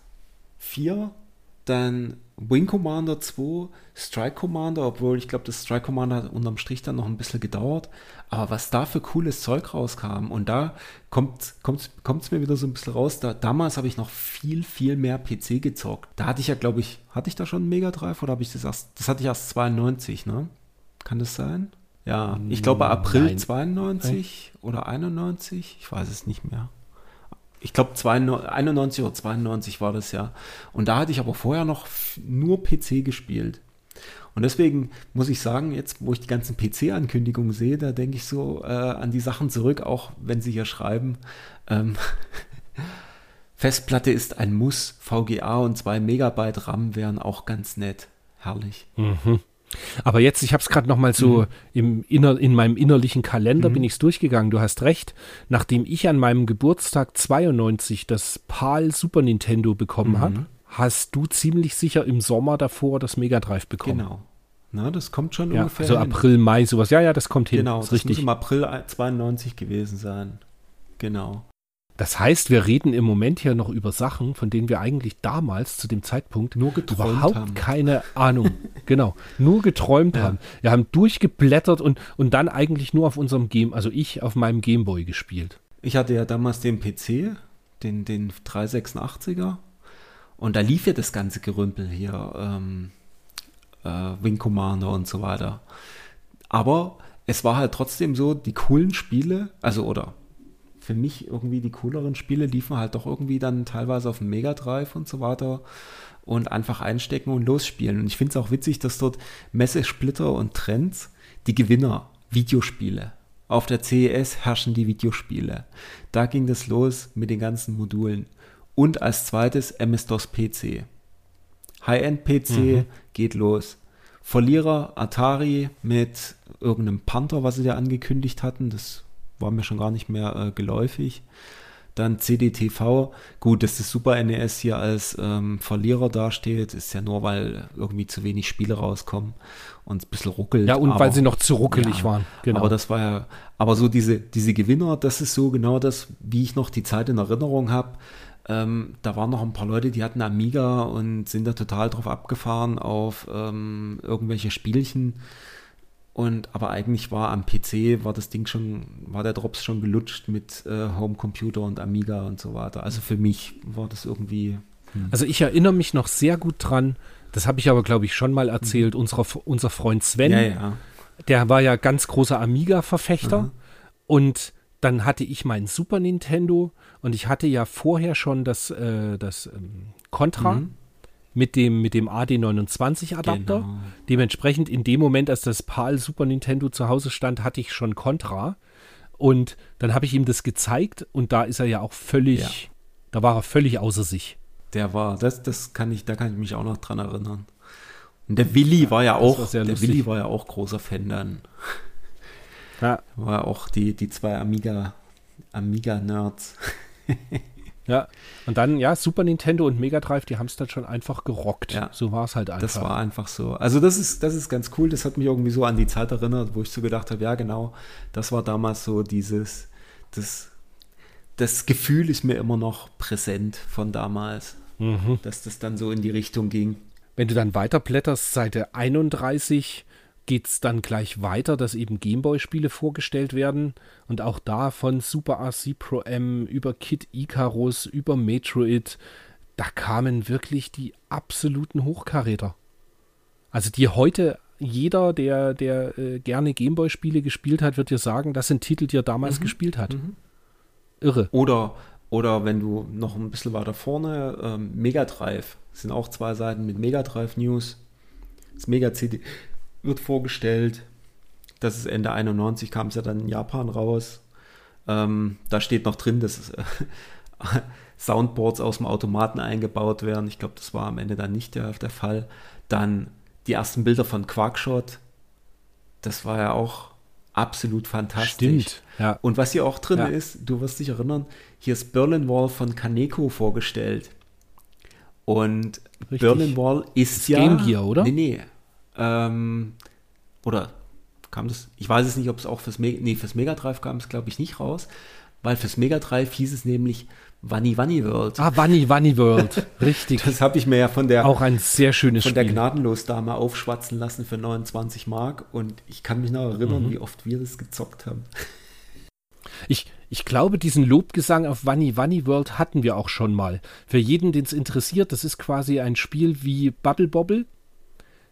4, dann Wing Commander 2, Strike Commander, obwohl ich glaube, das Strike Commander hat unterm Strich dann noch ein bisschen gedauert. Aber was da für cooles Zeug rauskam und da kommt es mir wieder so ein bisschen raus. Da, damals habe ich noch viel, viel mehr PC gezockt. Da hatte ich ja, glaube ich, hatte ich da schon einen Mega Drive oder habe ich das erst, das hatte ich erst 92, ne? Kann das sein? Ja, ich glaube April Nein. 92 oder 91, ich weiß es nicht mehr. Ich glaube 91 oder 92 war das ja. Und da hatte ich aber vorher noch nur PC gespielt. Und deswegen muss ich sagen, jetzt wo ich die ganzen PC-Ankündigungen sehe, da denke ich so äh, an die Sachen zurück, auch wenn sie hier schreiben, ähm, Festplatte ist ein Muss, VGA und 2 Megabyte RAM wären auch ganz nett. Herrlich. Aber jetzt, ich habe es gerade noch mal so Mhm. im inner, in meinem innerlichen Kalender bin ich es durchgegangen. Du hast recht. Nachdem ich an meinem Geburtstag 92 das PAL Super Nintendo bekommen Mhm. habe, hast du ziemlich sicher im Sommer davor das Mega Drive bekommen. Genau. Na, das kommt schon Ja, ungefähr. also hin. April, Mai, sowas. Ja, ja, das kommt hin. Genau, das muss richtig. im April 92 gewesen sein. Genau. Das heißt, wir reden im Moment hier noch über Sachen, von denen wir eigentlich damals zu dem Zeitpunkt Nur geträumt überhaupt haben. keine Ahnung, genau, nur geträumt Ja. haben. Wir haben durchgeblättert und, und dann eigentlich nur auf unserem Game, also ich auf meinem Gameboy gespielt. Ich hatte ja damals den PC, den, den 386er. Und da lief ja das ganze Gerümpel hier, ähm, äh, Wing Commander und so weiter. Aber es war halt trotzdem so, die coolen Spiele, also oder für mich irgendwie die cooleren Spiele liefen halt doch irgendwie dann teilweise auf dem Mega Drive und so weiter und einfach einstecken und losspielen. Und ich finde es auch witzig, dass dort Messesplitter und Trends die Gewinner, Videospiele. Auf der CES herrschen die Videospiele. Da ging das los mit den ganzen Modulen. Und als zweites MS-DOS PC. High-End-PC mhm. geht los. Verlierer Atari mit irgendeinem Panther, was sie da angekündigt hatten. Das war mir schon gar nicht mehr äh, geläufig. Dann CDTV, gut, dass das Super NES hier als ähm, Verlierer dasteht, ist ja nur, weil irgendwie zu wenig Spiele rauskommen und ein bisschen ruckelt. Ja, und aber, weil sie noch zu ruckelig ja, waren. Genau. Aber das war ja, aber so diese, diese Gewinner, das ist so genau das, wie ich noch die Zeit in Erinnerung habe. Ähm, da waren noch ein paar Leute, die hatten Amiga und sind da total drauf abgefahren auf ähm, irgendwelche Spielchen. Und aber eigentlich war am PC war das Ding schon, war der Drops schon gelutscht mit äh, Homecomputer und Amiga und so weiter. Also für mich war das irgendwie. Hm. Also ich erinnere mich noch sehr gut dran, das habe ich aber, glaube ich, schon mal erzählt, mhm. unser, unser Freund Sven, ja, ja. der war ja ganz großer Amiga-Verfechter. Mhm. Und dann hatte ich mein Super Nintendo und ich hatte ja vorher schon das, äh, das ähm, Contra. Mhm mit dem, mit dem AD29-Adapter. Genau. Dementsprechend in dem Moment, als das PAL Super Nintendo zu Hause stand, hatte ich schon Contra. Und dann habe ich ihm das gezeigt und da ist er ja auch völlig, ja. da war er völlig außer sich. Der war, das, das kann ich, da kann ich mich auch noch dran erinnern. Und der Willi ja, war ja auch, war der. Willi war ja auch großer Fan dann. Ja. War auch die, die zwei Amiga, Amiga-Nerds. Ja, und dann, ja, Super Nintendo und Mega Drive, die haben es dann schon einfach gerockt. Ja, so war es halt einfach. Das war einfach so. Also das ist, das ist ganz cool. Das hat mich irgendwie so an die Zeit erinnert, wo ich so gedacht habe, ja genau, das war damals so dieses, das, das Gefühl ist mir immer noch präsent von damals, mhm. dass das dann so in die Richtung ging. Wenn du dann weiterblätterst, Seite 31, geht es dann gleich weiter, dass eben Gameboy-Spiele vorgestellt werden. Und auch da von Super RC Pro M über Kid Icarus, über Metroid, da kamen wirklich die absoluten Hochkaräter. Also die heute jeder, der, der äh, gerne Gameboy-Spiele gespielt hat, wird dir sagen, das sind Titel, die er damals mhm. gespielt hat. Mhm. Irre. Oder, oder wenn du noch ein bisschen weiter vorne, ähm, Mega Drive, sind auch zwei Seiten mit Mega Drive News. Das Mega CD, wird vorgestellt. Das ist Ende 91, kam es ja dann in Japan raus. Ähm, da steht noch drin, dass äh, Soundboards aus dem Automaten eingebaut werden. Ich glaube, das war am Ende dann nicht der, der Fall. Dann die ersten Bilder von Quarkshot. Das war ja auch absolut fantastisch. Stimmt, ja. Und was hier auch drin ja. ist, du wirst dich erinnern, hier ist Berlin Wall von Kaneko vorgestellt. Und Richtig. Berlin Wall ist das ja. Game Gear, oder? Nee, nee. Ähm, oder kam das? Ich weiß es nicht, ob es auch fürs, Me nee, fürs Mega Drive kam es, glaube ich, nicht raus, weil fürs Mega Drive hieß es nämlich Wanni Wanni World. Ah, Wanni Wanni World, richtig. das habe ich mir ja von der auch ein sehr schönes von Spiel. der Gnadenlos-Dame aufschwatzen lassen für 29 Mark und ich kann mich noch erinnern, mhm. wie oft wir das gezockt haben. Ich, ich glaube, diesen Lobgesang auf Wanni Wanni World hatten wir auch schon mal. Für jeden, den es interessiert, das ist quasi ein Spiel wie Bubble Bobble,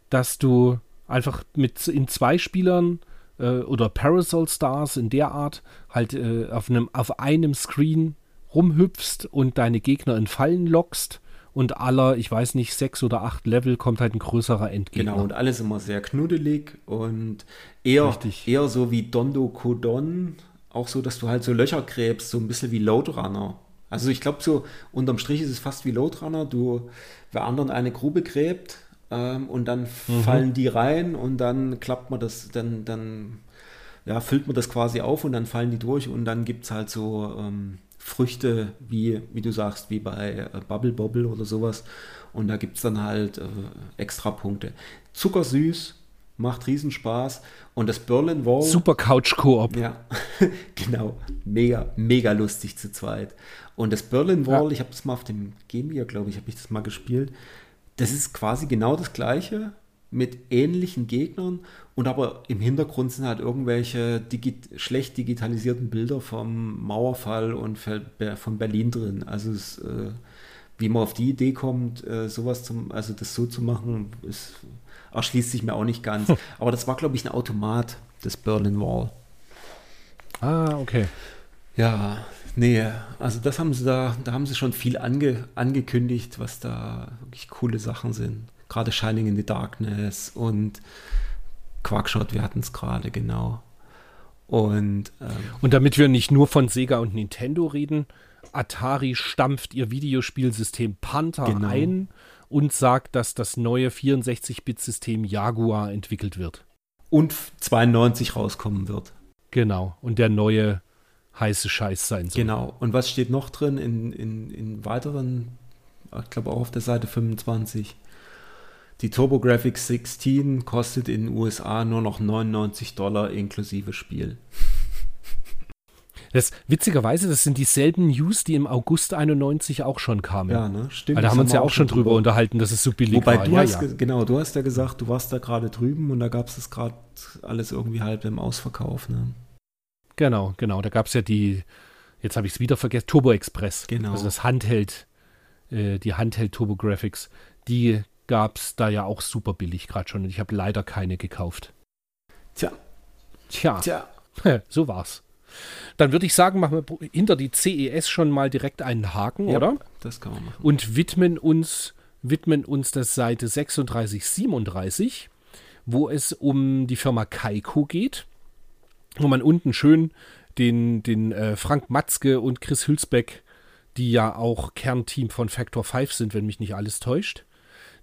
dass du einfach mit in zwei Spielern äh, oder Parasol Stars in der Art halt äh, auf, einem, auf einem Screen rumhüpfst und deine Gegner in Fallen lockst und aller, ich weiß nicht, sechs oder acht Level kommt halt ein größerer Endgegner. Genau, und alles immer sehr knuddelig und eher, eher so wie Dondo Kodon, auch so, dass du halt so Löcher gräbst, so ein bisschen wie Loadrunner. Also ich glaube so, unterm Strich ist es fast wie Loadrunner, du, wer anderen eine Grube gräbt, ähm, und dann mhm. fallen die rein und dann klappt man das, dann, dann ja, füllt man das quasi auf und dann fallen die durch und dann gibt es halt so ähm, Früchte, wie, wie du sagst, wie bei äh, Bubble Bobble oder sowas. Und da gibt es dann halt äh, extra Punkte. Zuckersüß, macht Riesenspaß. Und das Berlin Wall. Super Couch Koop. Ja, genau. Mega, mega lustig zu zweit. Und das Berlin Wall, ja. ich habe das mal auf dem Game Gear, glaube ich, habe ich das mal gespielt das ist quasi genau das Gleiche mit ähnlichen Gegnern und aber im Hintergrund sind halt irgendwelche digi schlecht digitalisierten Bilder vom Mauerfall und von Berlin drin. Also es, äh, wie man auf die Idee kommt, äh, sowas zum, also das so zu machen, ist, erschließt sich mir auch nicht ganz. aber das war, glaube ich, ein Automat, das Berlin Wall. Ah, okay. Ja, Nee, also das haben sie da, da haben sie schon viel ange, angekündigt, was da wirklich coole Sachen sind. Gerade Shining in the Darkness und Quackshot, wir hatten es gerade, genau. Und, ähm, und damit wir nicht nur von Sega und Nintendo reden, Atari stampft ihr Videospielsystem Panther genau. ein und sagt, dass das neue 64-Bit-System Jaguar entwickelt wird. Und 92 rauskommen wird. Genau. Und der neue heiße Scheiß sein soll. Genau. Und was steht noch drin in, in, in weiteren, ich glaube auch auf der Seite 25? Die TurboGrafx 16 kostet in den USA nur noch 99 Dollar inklusive Spiel. Das, witzigerweise, das sind dieselben News, die im August 91 auch schon kamen. Ja, ne? Stimmt. Weil da haben wir uns ja auch schon drüber, unterhalten, dass es so billig Wobei war. Du ja, hast, ja. Genau, du hast ja gesagt, du warst da gerade drüben und da gab es das gerade alles irgendwie halb im Ausverkauf. Ne? Genau, genau. Da gab es ja die, jetzt habe ich es wieder vergessen, Turbo Express. Genau. Also das Handheld, äh, die Handheld Turbo Graphics. Die gab es da ja auch super billig gerade schon und ich habe leider keine gekauft. Tja. Tja. Tja. so war's. Dann würde ich sagen, machen wir hinter die CES schon mal direkt einen Haken, ja, oder? Das kann man machen. Und widmen uns, widmen uns der Seite 3637, wo es um die Firma Kaiko geht, wo man unten schön den, den äh, Frank Matzke und Chris Hülsbeck, die ja auch Kernteam von Factor 5 sind, wenn mich nicht alles täuscht,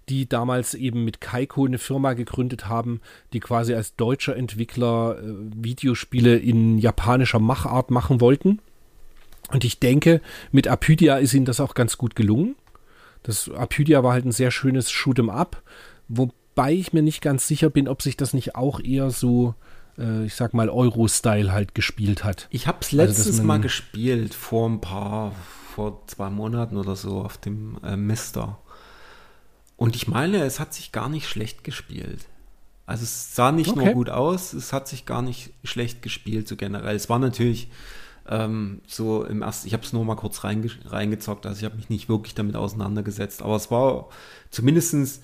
die damals eben mit Kaiko eine Firma gegründet haben, die quasi als deutscher Entwickler äh, Videospiele in japanischer Machart machen wollten. Und ich denke, mit Apydia ist ihnen das auch ganz gut gelungen. Das Apydia war halt ein sehr schönes Shoot'em Up, wobei ich mir nicht ganz sicher bin, ob sich das nicht auch eher so, äh, ich sag mal, Euro-Style halt gespielt hat. Ich habe es letztes also, Mal gespielt, vor ein paar, vor zwei Monaten oder so auf dem äh, Mister. Und ich meine, es hat sich gar nicht schlecht gespielt. Also es sah nicht okay. nur gut aus, es hat sich gar nicht schlecht gespielt, so generell. Es war natürlich ähm, so im ersten, ich habe es nur mal kurz reinge reingezockt, also ich habe mich nicht wirklich damit auseinandergesetzt, aber es war zumindest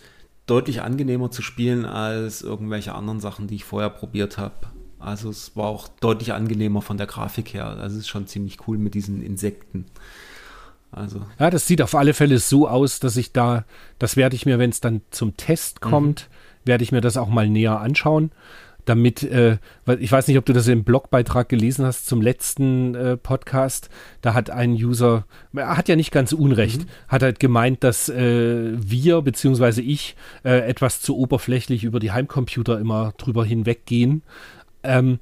deutlich angenehmer zu spielen als irgendwelche anderen Sachen, die ich vorher probiert habe. Also es war auch deutlich angenehmer von der Grafik her. Also es ist schon ziemlich cool mit diesen Insekten. Also. Ja, das sieht auf alle Fälle so aus, dass ich da, das werde ich mir, wenn es dann zum Test mhm. kommt, mhm. werde ich mir das auch mal näher anschauen. Damit, äh, ich weiß nicht, ob du das im Blogbeitrag gelesen hast zum letzten äh, Podcast. Da hat ein User, er hat ja nicht ganz Unrecht, mhm. hat halt gemeint, dass äh, wir beziehungsweise ich äh, etwas zu oberflächlich über die Heimcomputer immer drüber hinweggehen. Ähm,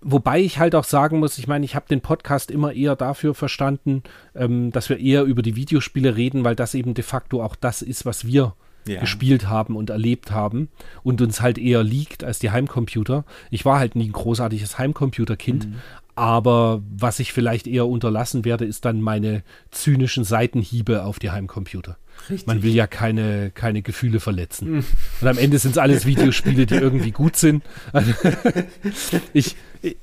Wobei ich halt auch sagen muss, ich meine, ich habe den Podcast immer eher dafür verstanden, ähm, dass wir eher über die Videospiele reden, weil das eben de facto auch das ist, was wir ja. gespielt haben und erlebt haben und uns halt eher liegt als die Heimcomputer. Ich war halt nie ein großartiges Heimcomputerkind, mhm. aber was ich vielleicht eher unterlassen werde, ist dann meine zynischen Seitenhiebe auf die Heimcomputer. Richtig. Man will ja keine, keine Gefühle verletzen. Mhm. Und am Ende sind es alles Videospiele, die irgendwie gut sind. ich, ich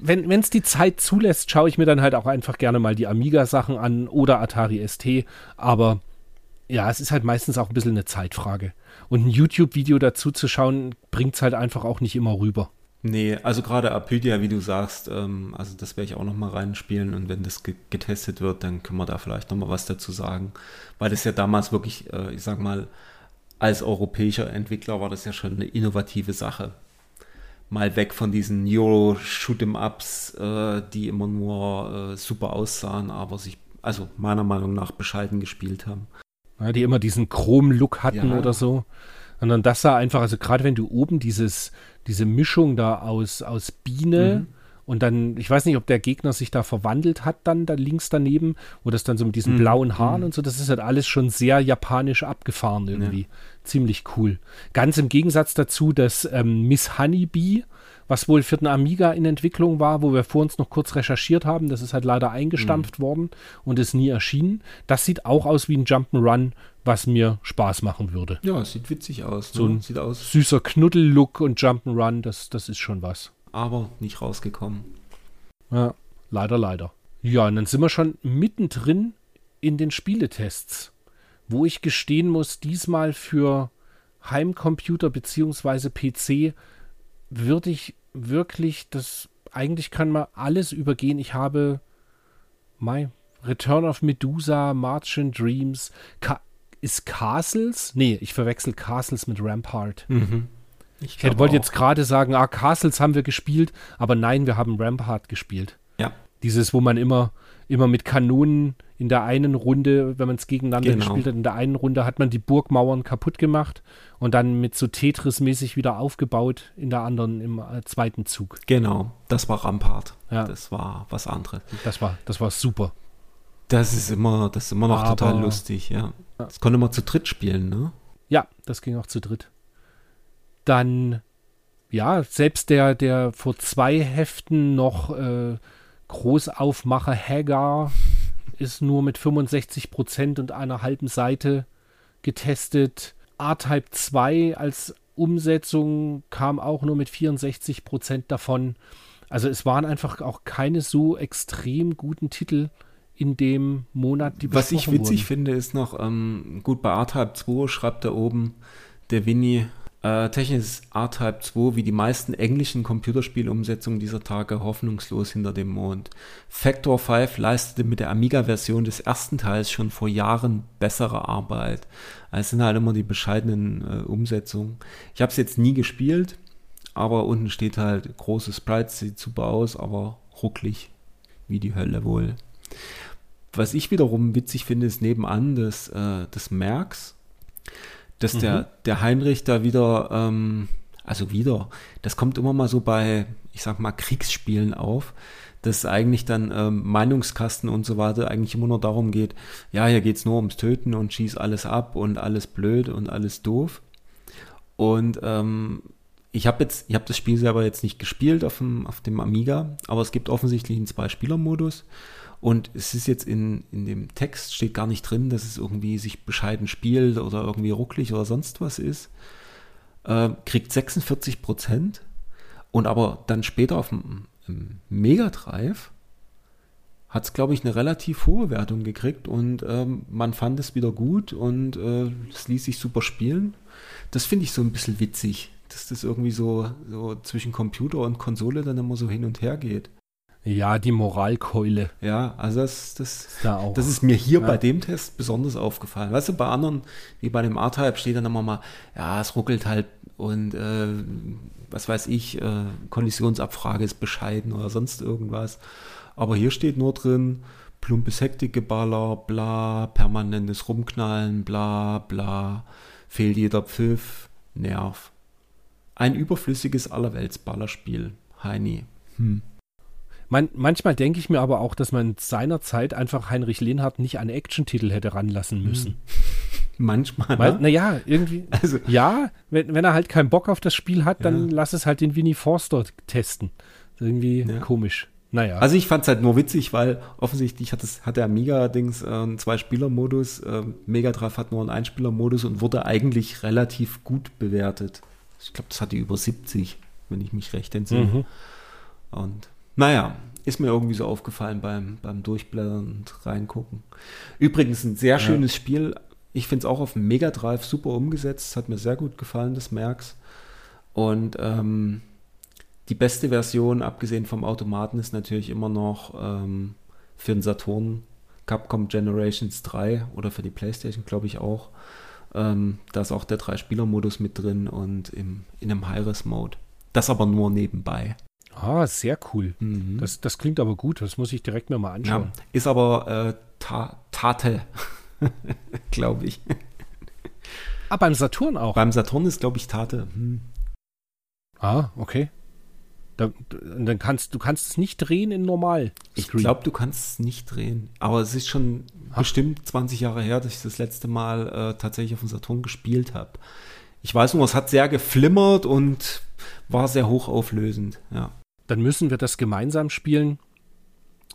wenn es die Zeit zulässt, schaue ich mir dann halt auch einfach gerne mal die Amiga-Sachen an oder Atari ST. Aber ja, es ist halt meistens auch ein bisschen eine Zeitfrage. Und ein YouTube-Video dazu zu schauen, bringt es halt einfach auch nicht immer rüber. Nee, also gerade Apydia, wie du sagst, ähm, also das werde ich auch noch mal reinspielen und wenn das ge getestet wird, dann können wir da vielleicht noch mal was dazu sagen, weil das ja damals wirklich, äh, ich sag mal, als europäischer Entwickler war das ja schon eine innovative Sache. Mal weg von diesen Euro-Shoot'em-Ups, äh, die immer nur äh, super aussahen, aber sich, also meiner Meinung nach bescheiden gespielt haben. Ja, die immer diesen Chrom-Look hatten ja. oder so. Und dann das sah einfach, also gerade wenn du oben dieses, diese Mischung da aus, aus Biene mhm. und dann, ich weiß nicht, ob der Gegner sich da verwandelt hat, dann da links daneben, wo das dann so mit diesen mhm. blauen Haaren mhm. und so, das ist halt alles schon sehr japanisch abgefahren irgendwie. Ja. Ziemlich cool. Ganz im Gegensatz dazu, dass ähm, Miss Honeybee, was wohl für den Amiga in Entwicklung war, wo wir vor uns noch kurz recherchiert haben. Das ist halt leider eingestampft mhm. worden und ist nie erschienen. Das sieht auch aus wie ein Jump'n'Run, was mir Spaß machen würde. Ja, es sieht witzig aus. Ne? So ein sieht aus. süßer Knuddel-Look und Jump'n'Run, das, das ist schon was. Aber nicht rausgekommen. Ja, leider, leider. Ja, und dann sind wir schon mittendrin in den Spieletests, wo ich gestehen muss, diesmal für Heimcomputer bzw. PC würde ich wirklich das, eigentlich kann man alles übergehen. Ich habe My Return of Medusa, Martian Dreams. Ka ist Castles? Nee, ich verwechsel Castles mit Rampart. Mhm. Ich, ich wollte jetzt gerade sagen, ah, Castles haben wir gespielt, aber nein, wir haben Rampart gespielt. Ja. Dieses, wo man immer, immer mit Kanonen in der einen Runde, wenn man es gegeneinander Genau. gespielt hat, in der einen Runde hat man die Burgmauern kaputt gemacht und dann mit so Tetris-mäßig wieder aufgebaut, in der anderen im äh, zweiten Zug. Genau, das war Rampart. Ja. Das war was anderes. Das war, das war super. Das ist immer, das ist immer noch Aber- total lustig, ja. Das konnte man zu dritt spielen, ne? Ja, das ging auch zu dritt. Dann, ja, selbst der, der vor zwei Heften noch äh, Großaufmacher Hagar ist nur mit 65 Prozent und einer halben Seite getestet. R-Type 2 als Umsetzung kam auch nur mit 64 Prozent davon. Also es waren einfach auch keine so extrem guten Titel in dem Monat, die Was ich witzig wurden. finde, ist noch, ähm, gut, bei R-Type 2 schreibt da oben der Winnie, äh, technisch ist R-Type 2 wie die meisten englischen Computerspielumsetzungen dieser Tage hoffnungslos hinter dem Mond. Factor 5 leistete mit der Amiga-Version des ersten Teils schon vor Jahren bessere Arbeit. Also Es sind halt immer die bescheidenen äh, Umsetzungen. Ich habe es jetzt nie gespielt, aber unten steht halt große Sprites, sieht super aus, aber rucklig wie die Hölle wohl. Was ich wiederum witzig finde, ist nebenan des, äh, des Merks, dass Mhm. der, der Heinrich da wieder, ähm, also wieder, das kommt immer mal so bei, ich sag mal, Kriegsspielen auf, dass eigentlich dann ähm, Meinungskasten und so weiter eigentlich immer nur darum geht, ja, hier geht's nur ums Töten und schieß alles ab und alles blöd und alles doof. Und ähm, ich habe jetzt, ich habe das Spiel selber jetzt nicht gespielt auf dem, auf dem Amiga, aber es gibt offensichtlich einen Zwei-Spieler-Modus. Und es ist jetzt in, in dem Text steht gar nicht drin, dass es irgendwie sich bescheiden spielt oder irgendwie rucklig oder sonst was ist. Äh, kriegt 46 Prozent und aber dann später auf dem im Mega Drive hat es, glaube ich, eine relativ hohe Wertung gekriegt und ähm, man fand es wieder gut und äh, es ließ sich super spielen. Das finde ich so ein bisschen witzig, dass das irgendwie so, so zwischen Computer und Konsole dann immer so hin und her geht. Ja, die Moralkeule Ja, also das, das, ist da das ist mir hier Ja. bei dem Test besonders aufgefallen. Weißt du, bei anderen, wie bei dem R-Type, steht dann immer mal, ja, es ruckelt halt und äh, was weiß ich, äh, Kollisionsabfrage ist bescheiden oder sonst irgendwas. Aber hier steht nur drin, plumpes Hektikgeballer, bla, permanentes Rumknallen, bla, bla, fehlt jeder Pfiff, Nerv. Ein überflüssiges Allerweltsballerspiel, Heini. Hm. Man, manchmal denke ich mir aber auch, dass man seinerzeit einfach Heinrich Lehnhardt nicht an Action-Titel hätte ranlassen müssen. Manchmal. Weil, ne? naja, irgendwie. Also, Ja, wenn, wenn er halt keinen Bock auf das Spiel hat, dann Ja. lass es halt den Winnie Forster testen. Irgendwie Ja. komisch. Naja. Also ich fand es halt nur witzig, weil offensichtlich hat, es, hat der Amiga-Dings äh, einen Zwei-Spieler-Modus, äh, Mega Drive hat nur einen Einspieler-Modus und wurde eigentlich relativ gut bewertet. Ich glaube, das hatte über 70, wenn ich mich recht entsinne. Mhm. Und naja, ist mir irgendwie so aufgefallen beim, beim Durchblättern und reingucken. Übrigens ein sehr schönes Spiel. Ich finde es auch auf dem Mega Drive super umgesetzt. Hat mir sehr gut gefallen, das Merks. Und ähm, die beste Version, abgesehen vom Automaten, ist natürlich immer noch ähm, für den Saturn Capcom Generations 3 oder für die Playstation, glaube ich, auch. Ähm, da ist auch der Drei-Spieler-Modus mit drin und im, in einem High-Res-Mode. Das aber nur nebenbei. Ah, sehr cool. Mhm. Das, das klingt aber gut. Das muss ich direkt mir mal anschauen. Ja, ist aber äh, ta Tate, glaube ich. Ah, beim Saturn auch. Beim Saturn ist, glaube ich, Tate. Hm. ah, okay. Da, dann kannst du kannst es nicht drehen in normal. Ich glaube, du kannst es nicht drehen. Aber es ist schon Ach. bestimmt 20 Jahre her, dass ich das letzte Mal äh, tatsächlich auf dem Saturn gespielt habe. Ich weiß nur, es hat sehr geflimmert und war sehr hochauflösend. Ja. Dann müssen wir das gemeinsam spielen,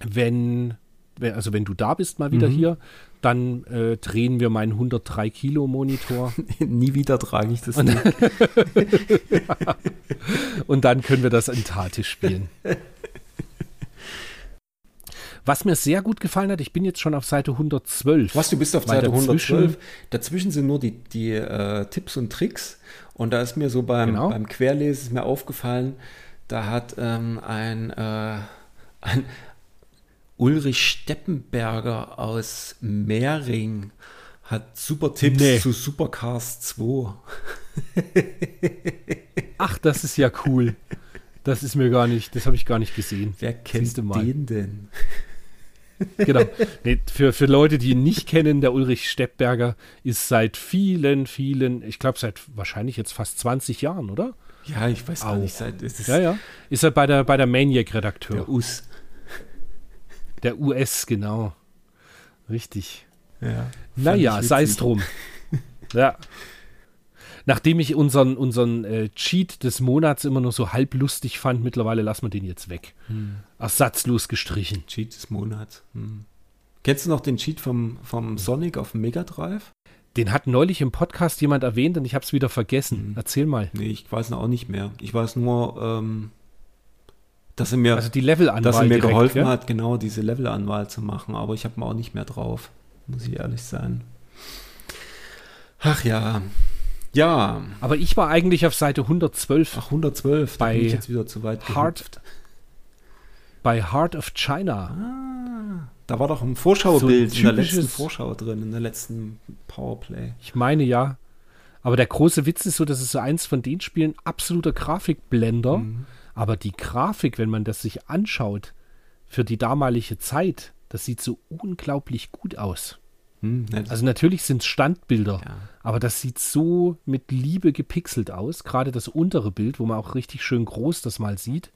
wenn, also wenn du da bist mal wieder Mhm. hier, dann äh, drehen wir meinen 103 Kilo Monitor Nie wieder trage ich das Und- und dann können wir das in Tate spielen. Was mir sehr gut gefallen hat, ich bin jetzt schon auf Seite 112. Was, du bist auf Seite dazwischen- 112. Dazwischen sind nur die, die äh, Tipps und Tricks. Und da ist mir so beim, Genau. beim Querlesen ist mir aufgefallen, da hat ähm, ein, äh, ein Ulrich Steppenberger aus Mehring hat super Tipps Nee. zu Supercars 2. Ach, das ist ja cool. Das ist mir gar nicht, das habe ich gar nicht gesehen. Wer kennt den denn? Genau. Nee, für, für Leute, die ihn nicht kennen, der Ulrich Steppberger ist seit vielen, vielen, ich glaube seit wahrscheinlich jetzt fast 20 Jahren, oder? Ja, ich weiß gar Auch. nicht. seit- Es ist Ja, ja. Ist er bei der, bei der Maniac-Redakteur. der US. Der US, genau. Richtig. Ja, Naja, sei es drum. ja. Nachdem ich unseren, unseren äh, Cheat des Monats immer nur so halb lustig fand, mittlerweile lassen wir den jetzt weg. Hm. Ersatzlos gestrichen. Cheat des Monats. Hm. Kennst du noch den Cheat vom, vom Sonic auf Mega Drive? Den hat neulich im Podcast jemand erwähnt und ich habe es wieder vergessen. Erzähl mal. Nee, ich weiß noch auch nicht mehr. Ich weiß nur, ähm, dass er mir, Also die Levelanwahl dass er mir direkt, geholfen gell? hat, genau diese Levelanwahl zu machen, aber ich habe mir auch nicht mehr drauf, muss ich ehrlich sein. Ach ja. Ja. Aber ich war eigentlich auf Seite 112 Ach, 112, da bin ich jetzt wieder zu weit Hard-. Bei Heart of China. Ah, da war doch ein Vorschaubild So ein in der letzten Vorschau drin, in der letzten Powerplay. Ich meine ja. Aber der große Witz ist so, dass es so eins von den Spielen absoluter Grafikblender. Mhm. Aber die Grafik, wenn man das sich anschaut, für die damalige Zeit, das sieht so unglaublich gut aus. Hm, ne, Also natürlich sind es Standbilder, Ja. aber das sieht so mit Liebe gepixelt aus. Gerade das untere Bild, wo man auch richtig schön groß das mal sieht.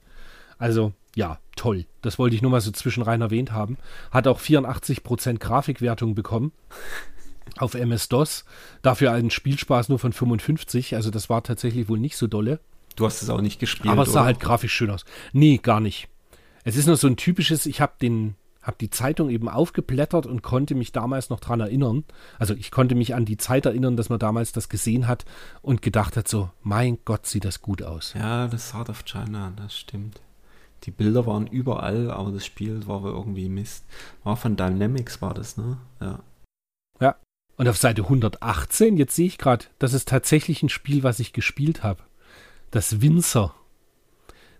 Also ja, toll. Das wollte ich nur mal so zwischenrein erwähnt haben. Hat auch 84% Grafikwertung bekommen auf MS-DOS. Dafür einen Spielspaß nur von 55. Also das war tatsächlich wohl nicht so dolle. du hast es auch nicht gespielt. Aber es sah oder? halt grafisch schön aus. Nee, gar nicht. Es ist nur so ein typisches, ich habe den habe die Zeitung eben aufgeblättert und konnte mich damals noch dran erinnern. Also ich konnte mich an die Zeit erinnern, dass man damals das gesehen hat und gedacht hat so, mein Gott, sieht das gut aus. Ja, das Heart of China, das stimmt. Die Bilder waren überall, aber das Spiel war wohl irgendwie Mist. War von Dynamics, war das, ne? Ja. Und auf Seite 118, jetzt sehe ich gerade, das ist tatsächlich ein Spiel, was ich gespielt habe. Das Winzer.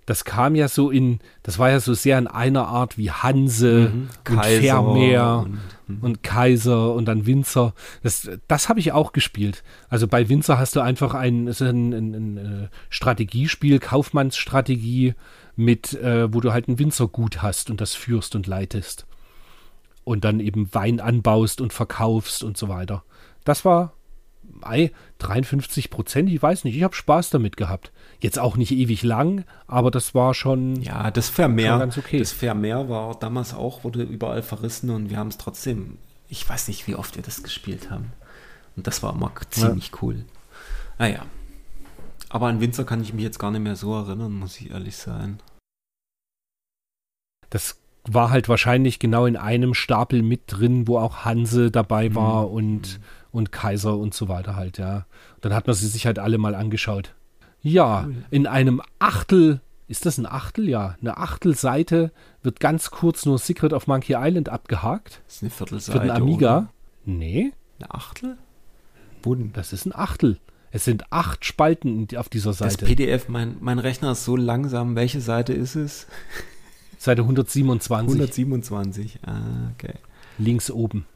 Das kam ja so in, das war ja so sehr in einer Art wie Hanse Mhm. und Vermeer und, mhm. und Kaiser und dann Winzer. Das, das habe ich auch gespielt. Also bei Winzer hast du einfach ein, ein, ein, ein äh, Strategiespiel, Kaufmannsstrategie, mit, äh, wo du halt ein Winzergut hast und das führst und leitest. Und dann eben Wein anbaust und verkaufst und so weiter. Das war ei, 53 Prozent, ich weiß nicht, ich habe Spaß damit gehabt. Jetzt auch nicht ewig lang, aber das war schon. Ja, das Vermeer, ganz okay. das Vermeer war damals auch, wurde überall verrissen und wir haben es trotzdem, ich weiß nicht, wie oft wir das gespielt haben. Und das war immer ziemlich cool. Naja. Aber an Winzer kann ich mich jetzt gar nicht mehr so erinnern, muss ich ehrlich sein. Das war halt wahrscheinlich genau in einem Stapel mit drin, wo auch Hanse dabei war und, und Kaiser und so weiter halt, ja. Dann hat man sie sich halt alle mal angeschaut. Ja, in einem Achtel, ist das ein Achtel? Ja, eine Achtelseite wird ganz kurz nur Secret of Monkey Island abgehakt. Das ist eine Viertelseite. Für den Amiga. Oder? Nee, Eine Achtel? Denn? das ist ein Achtel. Es sind acht Spalten auf dieser Das Seite. PDF, mein, mein Rechner ist so langsam. Welche Seite ist es? Seite 127, 127. Ah, okay. links oben.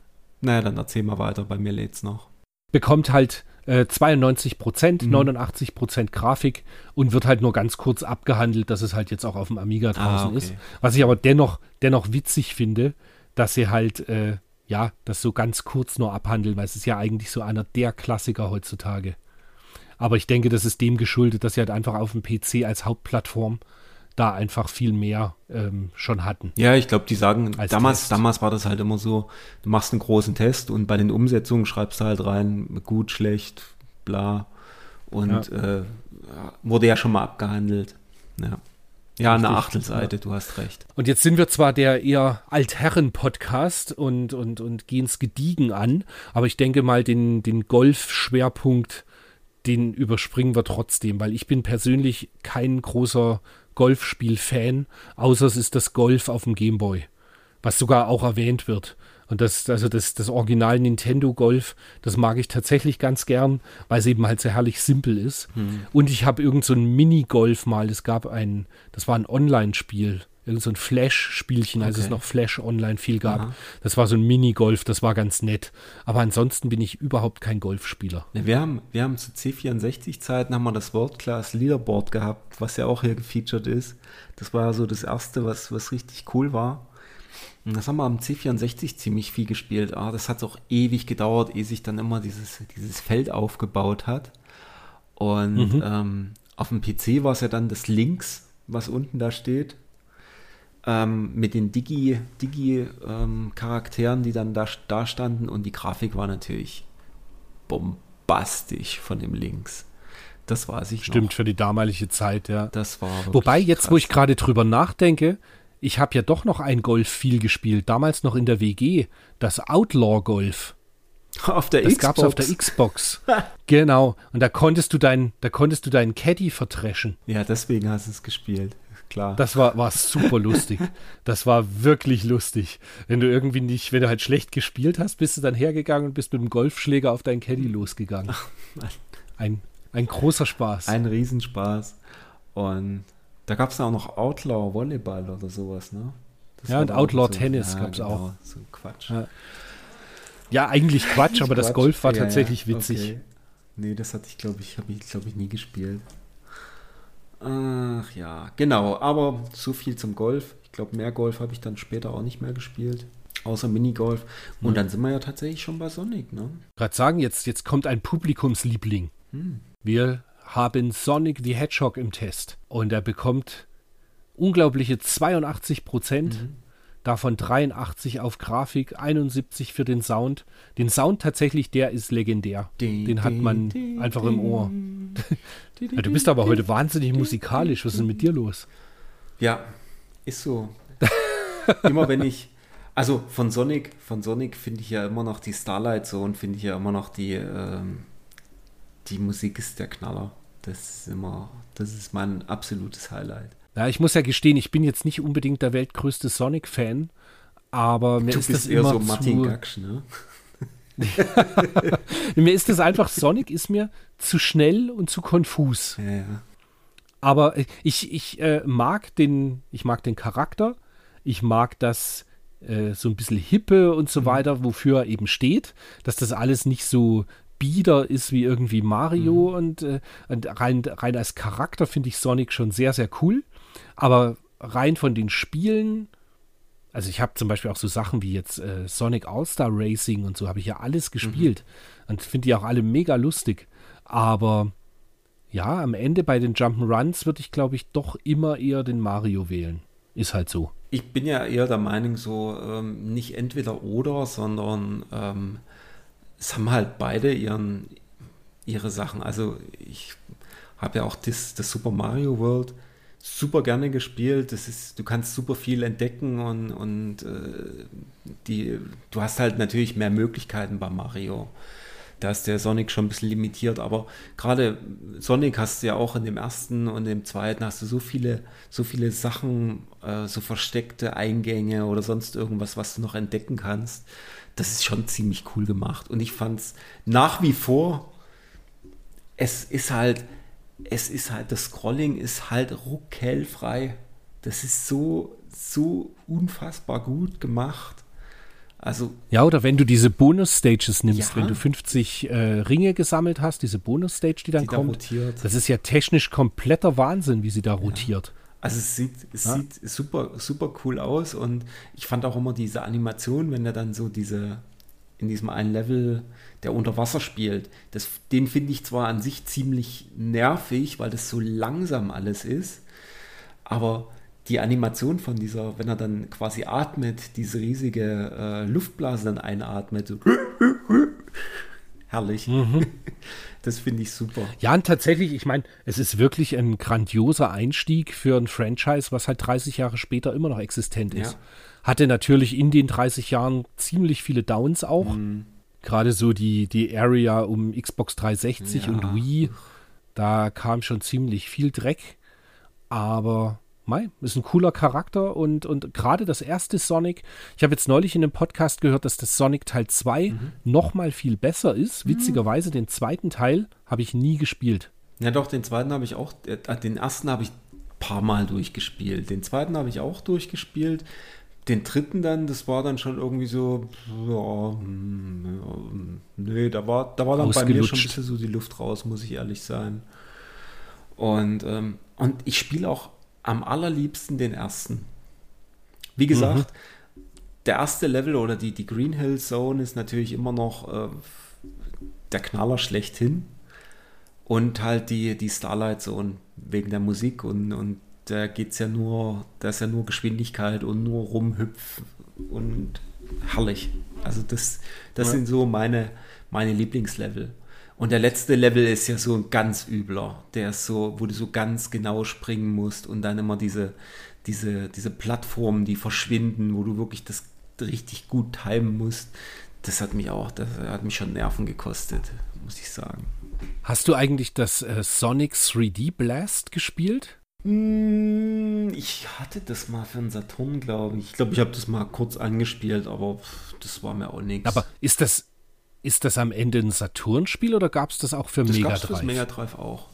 Naja, dann erzähl mal weiter. Bei mir lädt's noch. bekommt halt äh, 92 Prozent, Mhm. 89 Prozent Grafik und wird halt nur ganz kurz abgehandelt, dass es halt jetzt auch auf dem Amiga draußen okay. ist. Was ich aber dennoch, dennoch witzig finde, dass sie halt, äh, ja, das so ganz kurz nur abhandeln, weil es ist ja eigentlich so einer der Klassiker heutzutage. Aber ich denke, das ist dem geschuldet, dass sie halt einfach auf dem PC als Hauptplattform da einfach viel mehr ähm, schon hatten. Ja, ich glaube, die sagen, Als damals, Test. damals war das halt immer so, du machst einen großen Test und bei den Umsetzungen schreibst du halt rein, gut, schlecht, bla. Und äh, ja, wurde ja schon mal abgehandelt. Ja, ja eine Achtelseite, du hast recht. Und jetzt sind wir zwar der eher Altherren-Podcast und, und, und gehen es gediegen an, aber ich denke mal, den, den Golf-Schwerpunkt, den überspringen wir trotzdem, weil ich bin persönlich kein großer Golfspiel-Fan, außer es ist das Golf auf dem Gameboy, was sogar auch erwähnt wird. Und das, also das, das Original Nintendo Golf, das mag ich tatsächlich ganz gern, weil es eben halt sehr herrlich simpel ist. Und ich habe irgend so ein Minigolf mal, es gab ein, das war ein Online-Spiel, so ein Flash-Spielchen, als Okay. es noch Flash online viel gab. Aha. Das war so ein Minigolf, das war ganz nett. Aber ansonsten bin ich überhaupt kein Golfspieler. Wir haben, wir haben zu C64-Zeiten haben wir das World Class Leaderboard gehabt, was ja auch hier gefeatured ist. Das war so das erste, was, was richtig cool war. Und das haben wir am C64 ziemlich viel gespielt. Ah, das hat auch ewig gedauert, ehe sich dann immer dieses, dieses Feld aufgebaut hat. Und ähm, auf dem PC war es ja dann das Links, was unten da steht. Ähm, mit den Digi- Digi-Charakteren, die dann da, da standen. Und die Grafik war natürlich bombastisch von dem Links. Das weiß ich Stimmt, noch. für die damalige Zeit, ja. Das war Wobei, jetzt, wo ich krass. gerade drüber nachdenke, ich habe ja doch noch ein Golf viel gespielt, damals noch in der WG, das Outlaw Golf. auf der Das Xbox. gab es auf der Xbox. genau. Und da konntest du deinen, da konntest du deinen Caddy vertreschen. Ja, deswegen hast du es gespielt. Klar. Das war, war super lustig. Das war wirklich lustig. Wenn du irgendwie nicht, wenn du halt schlecht gespielt hast, bist du dann hergegangen und bist mit dem Golfschläger auf deinen Caddy losgegangen. Ein, ein großer Spaß. Ein Riesenspaß. Und da gab es ja auch noch Outlaw Volleyball oder sowas, ne? Das Ja, und Outlaw so- Tennis gab's auch. So Quatsch. Ja, ja, eigentlich Quatsch, aber das Quatsch. Golf war Ja, ja, tatsächlich witzig. okay. Nee, das hatte ich, glaube ich, habe ich, glaube ich, nie gespielt. Ach ja, genau. Aber so viel zum Golf. Ich glaube, mehr Golf habe ich dann später auch nicht mehr gespielt. Außer Minigolf. Und dann sind wir ja tatsächlich schon bei Sonic, ne? Gerade sagen, jetzt, jetzt kommt ein Publikumsliebling. Hm. Wir haben Sonic the Hedgehog im Test und er bekommt unglaubliche 82 Prozent, Mhm. Davon 83 auf Grafik, 71 für den Sound. Den Sound tatsächlich, der ist legendär. Den hat man einfach im Ohr. Ja, du bist aber heute wahnsinnig musikalisch. Was ist denn mit dir los? Ja, ist so. immer wenn ich, also von Sonic, von Sonic finde ich ja immer noch die Starlight Zone, finde ich ja immer noch die, ähm, die Musik ist der Knaller. Das ist immer, das ist mein absolutes Highlight. Ja, ich muss ja gestehen, ich bin jetzt nicht unbedingt der weltgrößte Sonic-Fan, aber mir Du ist bist das eher immer so Martin zu, Gaksch, ne? Mir ist das einfach, Sonic ist mir zu schnell und zu konfus. Ja, ja. Aber ich, ich äh, mag den, ich mag den Charakter, ich mag das äh, so ein bisschen hippe und so weiter, wofür er eben steht, dass das alles nicht so bieder ist wie irgendwie Mario und, äh, und rein, rein als Charakter finde ich Sonic schon sehr, sehr cool. Aber rein von den Spielen, also ich habe zum Beispiel auch so Sachen wie jetzt äh, Sonic All-Star Racing und so, habe ich ja alles gespielt und finde die auch alle mega lustig. Aber ja, am Ende bei den Jump'n'Runs würde ich, glaube ich, doch immer eher den Mario wählen. Ist halt so. Ich bin ja eher der Meinung, so ähm, nicht entweder oder, sondern ähm, es haben halt beide ihren, ihre Sachen. Also ich habe ja auch das, das Super Mario World super gerne gespielt. Das ist, du kannst super viel entdecken und, und äh, die, du hast halt natürlich mehr Möglichkeiten bei Mario. Da ist der Sonic schon ein bisschen limitiert, aber gerade Sonic hast du ja auch in dem ersten und dem zweiten hast du so viele, so viele Sachen, äh, so versteckte Eingänge oder sonst irgendwas, was du noch entdecken kannst. Das ist schon ziemlich cool gemacht. Und ich fand es nach wie vor, es ist halt, es ist halt, das Scrolling ist halt ruckelfrei. Das ist so, so unfassbar gut gemacht. Also Ja, oder wenn du diese Bonus-Stages nimmst, Ja. wenn du 50 äh, Ringe gesammelt hast, diese Bonus-Stage, die dann Die da kommt, rotiert. das ist ja technisch kompletter Wahnsinn, wie sie da rotiert. Also es sieht, es Ja. sieht super, super cool aus und ich fand auch immer diese Animation, wenn er dann so diese in diesem einen Level, der unter Wasser spielt, das, den finde ich zwar an sich ziemlich nervig, weil das so langsam alles ist, aber die Animation von dieser, wenn er dann quasi atmet, diese riesige äh, Luftblase dann einatmet, so herrlich. Mhm. Das finde ich super. Ja, und tatsächlich, ich meine, es ist wirklich ein grandioser Einstieg für ein Franchise, was halt 30 Jahre später immer noch existent ist. Ja. Hatte natürlich in den 30 Jahren ziemlich viele Downs auch. Mhm. Gerade so die, die Area um Xbox 360 Ja. und Wii, da kam schon ziemlich viel Dreck. Aber mei, ist ein cooler Charakter und, und gerade das erste Sonic, ich habe jetzt neulich in einem Podcast gehört, dass das Sonic Teil 2 Mhm. noch mal viel besser ist. Witzigerweise, den zweiten Teil habe ich nie gespielt. Ja, doch, den zweiten habe ich auch, äh, den ersten habe ich paar Mal durchgespielt. Den zweiten habe ich auch durchgespielt. Den dritten dann, das war dann schon irgendwie so, ja, hm, nee, da war, da war dann bei mir schon ein bisschen so die Luft raus, muss ich ehrlich sein. Und, ähm, und ich spiele auch am allerliebsten den ersten. Wie gesagt, mhm. der erste Level oder die, die Green Hill Zone ist natürlich immer noch äh, der Knaller schlechthin. Und halt die, die Starlight Zone wegen der Musik und, und da geht es ja nur, da ist ja nur Geschwindigkeit und nur rumhüpfen und herrlich. Also das, das ja. sind so meine, meine Lieblingslevel. Und der letzte Level ist ja so ein ganz übler. Der ist so, wo du so ganz genau springen musst und dann immer diese, diese, diese Plattformen, die verschwinden, wo du wirklich das richtig gut timen musst. Das hat mich auch, das hat mich schon Nerven gekostet, muss ich sagen. Hast du eigentlich das äh, Sonic 3D Blast gespielt? Hm, ich hatte das mal für einen Saturn, glaube ich. Ich glaube, ich habe das mal kurz angespielt, aber das war mir auch nichts. Aber ist das, ist das am Ende ein Saturn-Spiel oder gab es das auch für das Mega Drive? Das Mega Drive auch.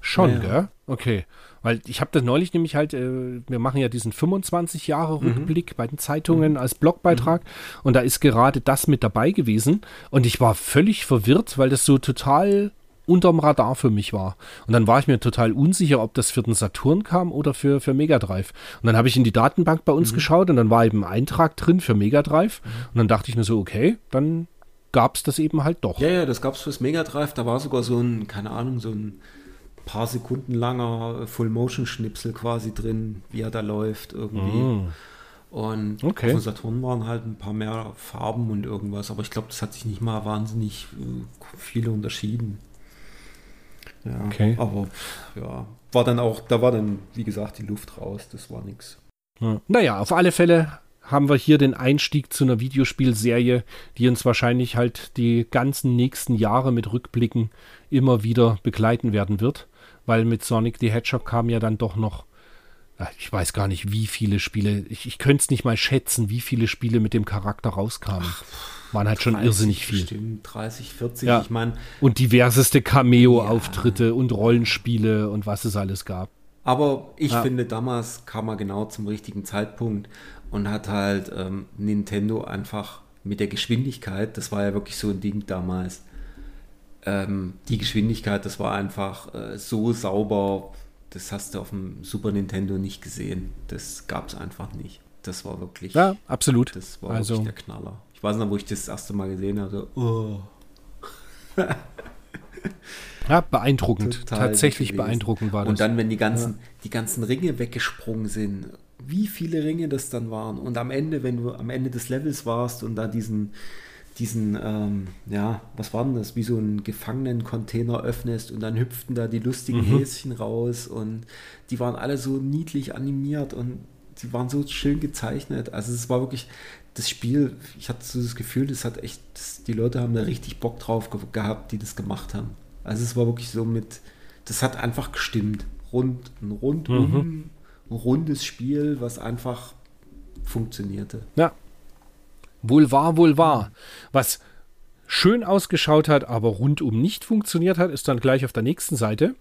Schon, ja. gell? Okay. Weil ich habe das neulich nämlich halt, äh, wir machen ja diesen 25 Jahre Rückblick mhm. bei den Zeitungen mhm. als Blogbeitrag mhm. und da ist gerade das mit dabei gewesen und ich war völlig verwirrt, weil das so total unterm Radar für mich war. Und dann war ich mir total unsicher, ob das für den Saturn kam oder für, für Mega Drive. Und dann habe ich in die Datenbank bei uns mhm. geschaut und dann war eben ein Eintrag drin für Mega Drive. Mhm. Und dann dachte ich mir so, okay, dann gab es das eben halt doch. Ja, ja, das gab es fürs Mega Drive. Da war sogar so ein, keine Ahnung, so ein paar Sekunden langer Full-Motion-Schnipsel quasi drin, wie er da läuft irgendwie. Mm. Und okay. auf Saturn waren halt ein paar mehr Farben und irgendwas, aber ich glaube, das hat sich nicht mal wahnsinnig äh, viele unterschieden. Ja, okay. aber ja, war dann auch, da war dann, wie gesagt, die Luft raus, das war nichts. Ja. Naja, auf alle Fälle haben wir hier den Einstieg zu einer Videospielserie, die uns wahrscheinlich halt die ganzen nächsten Jahre mit Rückblicken immer wieder begleiten werden wird, weil mit Sonic the Hedgehog kam ja dann doch noch ich weiß gar nicht, wie viele Spiele, ich, ich könnte es nicht mal schätzen, wie viele Spiele mit dem Charakter rauskamen. Ach, Waren halt schon irrsinnig viel. Bestimmt, 30, 40, ja. ich meine. Und diverseste Cameo-Auftritte ja. und Rollenspiele und was es alles gab. Aber ich ja. finde, damals kam er genau zum richtigen Zeitpunkt und hat halt ähm, Nintendo einfach mit der Geschwindigkeit, das war ja wirklich so ein Ding damals, ähm, die Geschwindigkeit, das war einfach äh, so sauber das hast du auf dem Super Nintendo nicht gesehen. Das gab es einfach nicht. Das war wirklich. Ja, absolut. Das war also, wirklich der Knaller. Ich weiß noch, wo ich das, erste Mal gesehen habe. Oh. ja, beeindruckend. Total Tatsächlich beeindruckend war das. Und dann, wenn die ganzen, ja. die ganzen Ringe weggesprungen sind, wie viele Ringe das dann waren. Und am Ende, wenn du am Ende des Levels warst und da diesen, diesen, ähm, ja, was war denn das, wie so einen Gefangenen-Container öffnest und dann hüpften da die lustigen mhm. Häschen raus und die waren alle so niedlich animiert und sie waren so schön gezeichnet. Also es war wirklich das Spiel, ich hatte so das Gefühl, das hat echt, das, die Leute haben da richtig Bock drauf ge gehabt, die das gemacht haben. Also es war wirklich so mit, das hat einfach gestimmt. Rund, ein rundum, mhm. ein rundes Spiel, was einfach funktionierte. Ja, Wohl wahr, wohl wahr. Was schön ausgeschaut hat, aber rundum nicht funktioniert hat, ist dann gleich auf der nächsten Seite.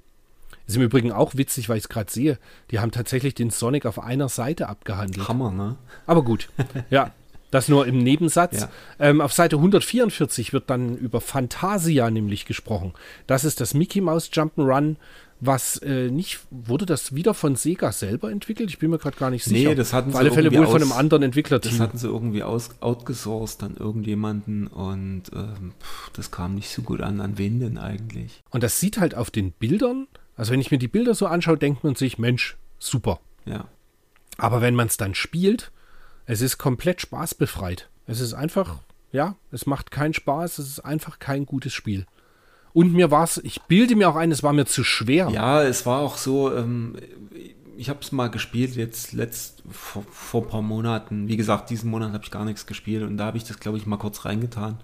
Ist im Übrigen auch witzig, weil ich es gerade sehe. Die haben tatsächlich den Sonic auf einer Seite abgehandelt. Hammer, ne? Aber gut. ja, das nur im Nebensatz. Ja. Ähm, auf Seite 144 wird dann über Fantasia nämlich gesprochen. Das ist das Mickey Mouse Jump'n'Run was äh, nicht, wurde das wieder von Sega selber entwickelt? Ich bin mir gerade gar nicht sicher. Nee, das hatten Auf alle Fälle wohl aus, von einem anderen Entwickler. Das hatten sie irgendwie aus, outgesourced an irgendjemanden und ähm, das kam nicht so gut an. An wen denn eigentlich? Und das sieht halt auf den Bildern, also wenn ich mir die Bilder so anschaue, denkt man sich, Mensch, super. Ja. Aber wenn man es dann spielt, es ist komplett spaßbefreit. Es ist einfach, ja, es macht keinen Spaß, es ist einfach kein gutes Spiel. Und mir war es, ich bilde mir auch ein, es war mir zu schwer. Ja, es war auch so, ähm, ich habe es mal gespielt, jetzt letzt, vor, vor ein paar Monaten. Wie gesagt, diesen Monat habe ich gar nichts gespielt und da habe ich das, glaube ich, mal kurz reingetan.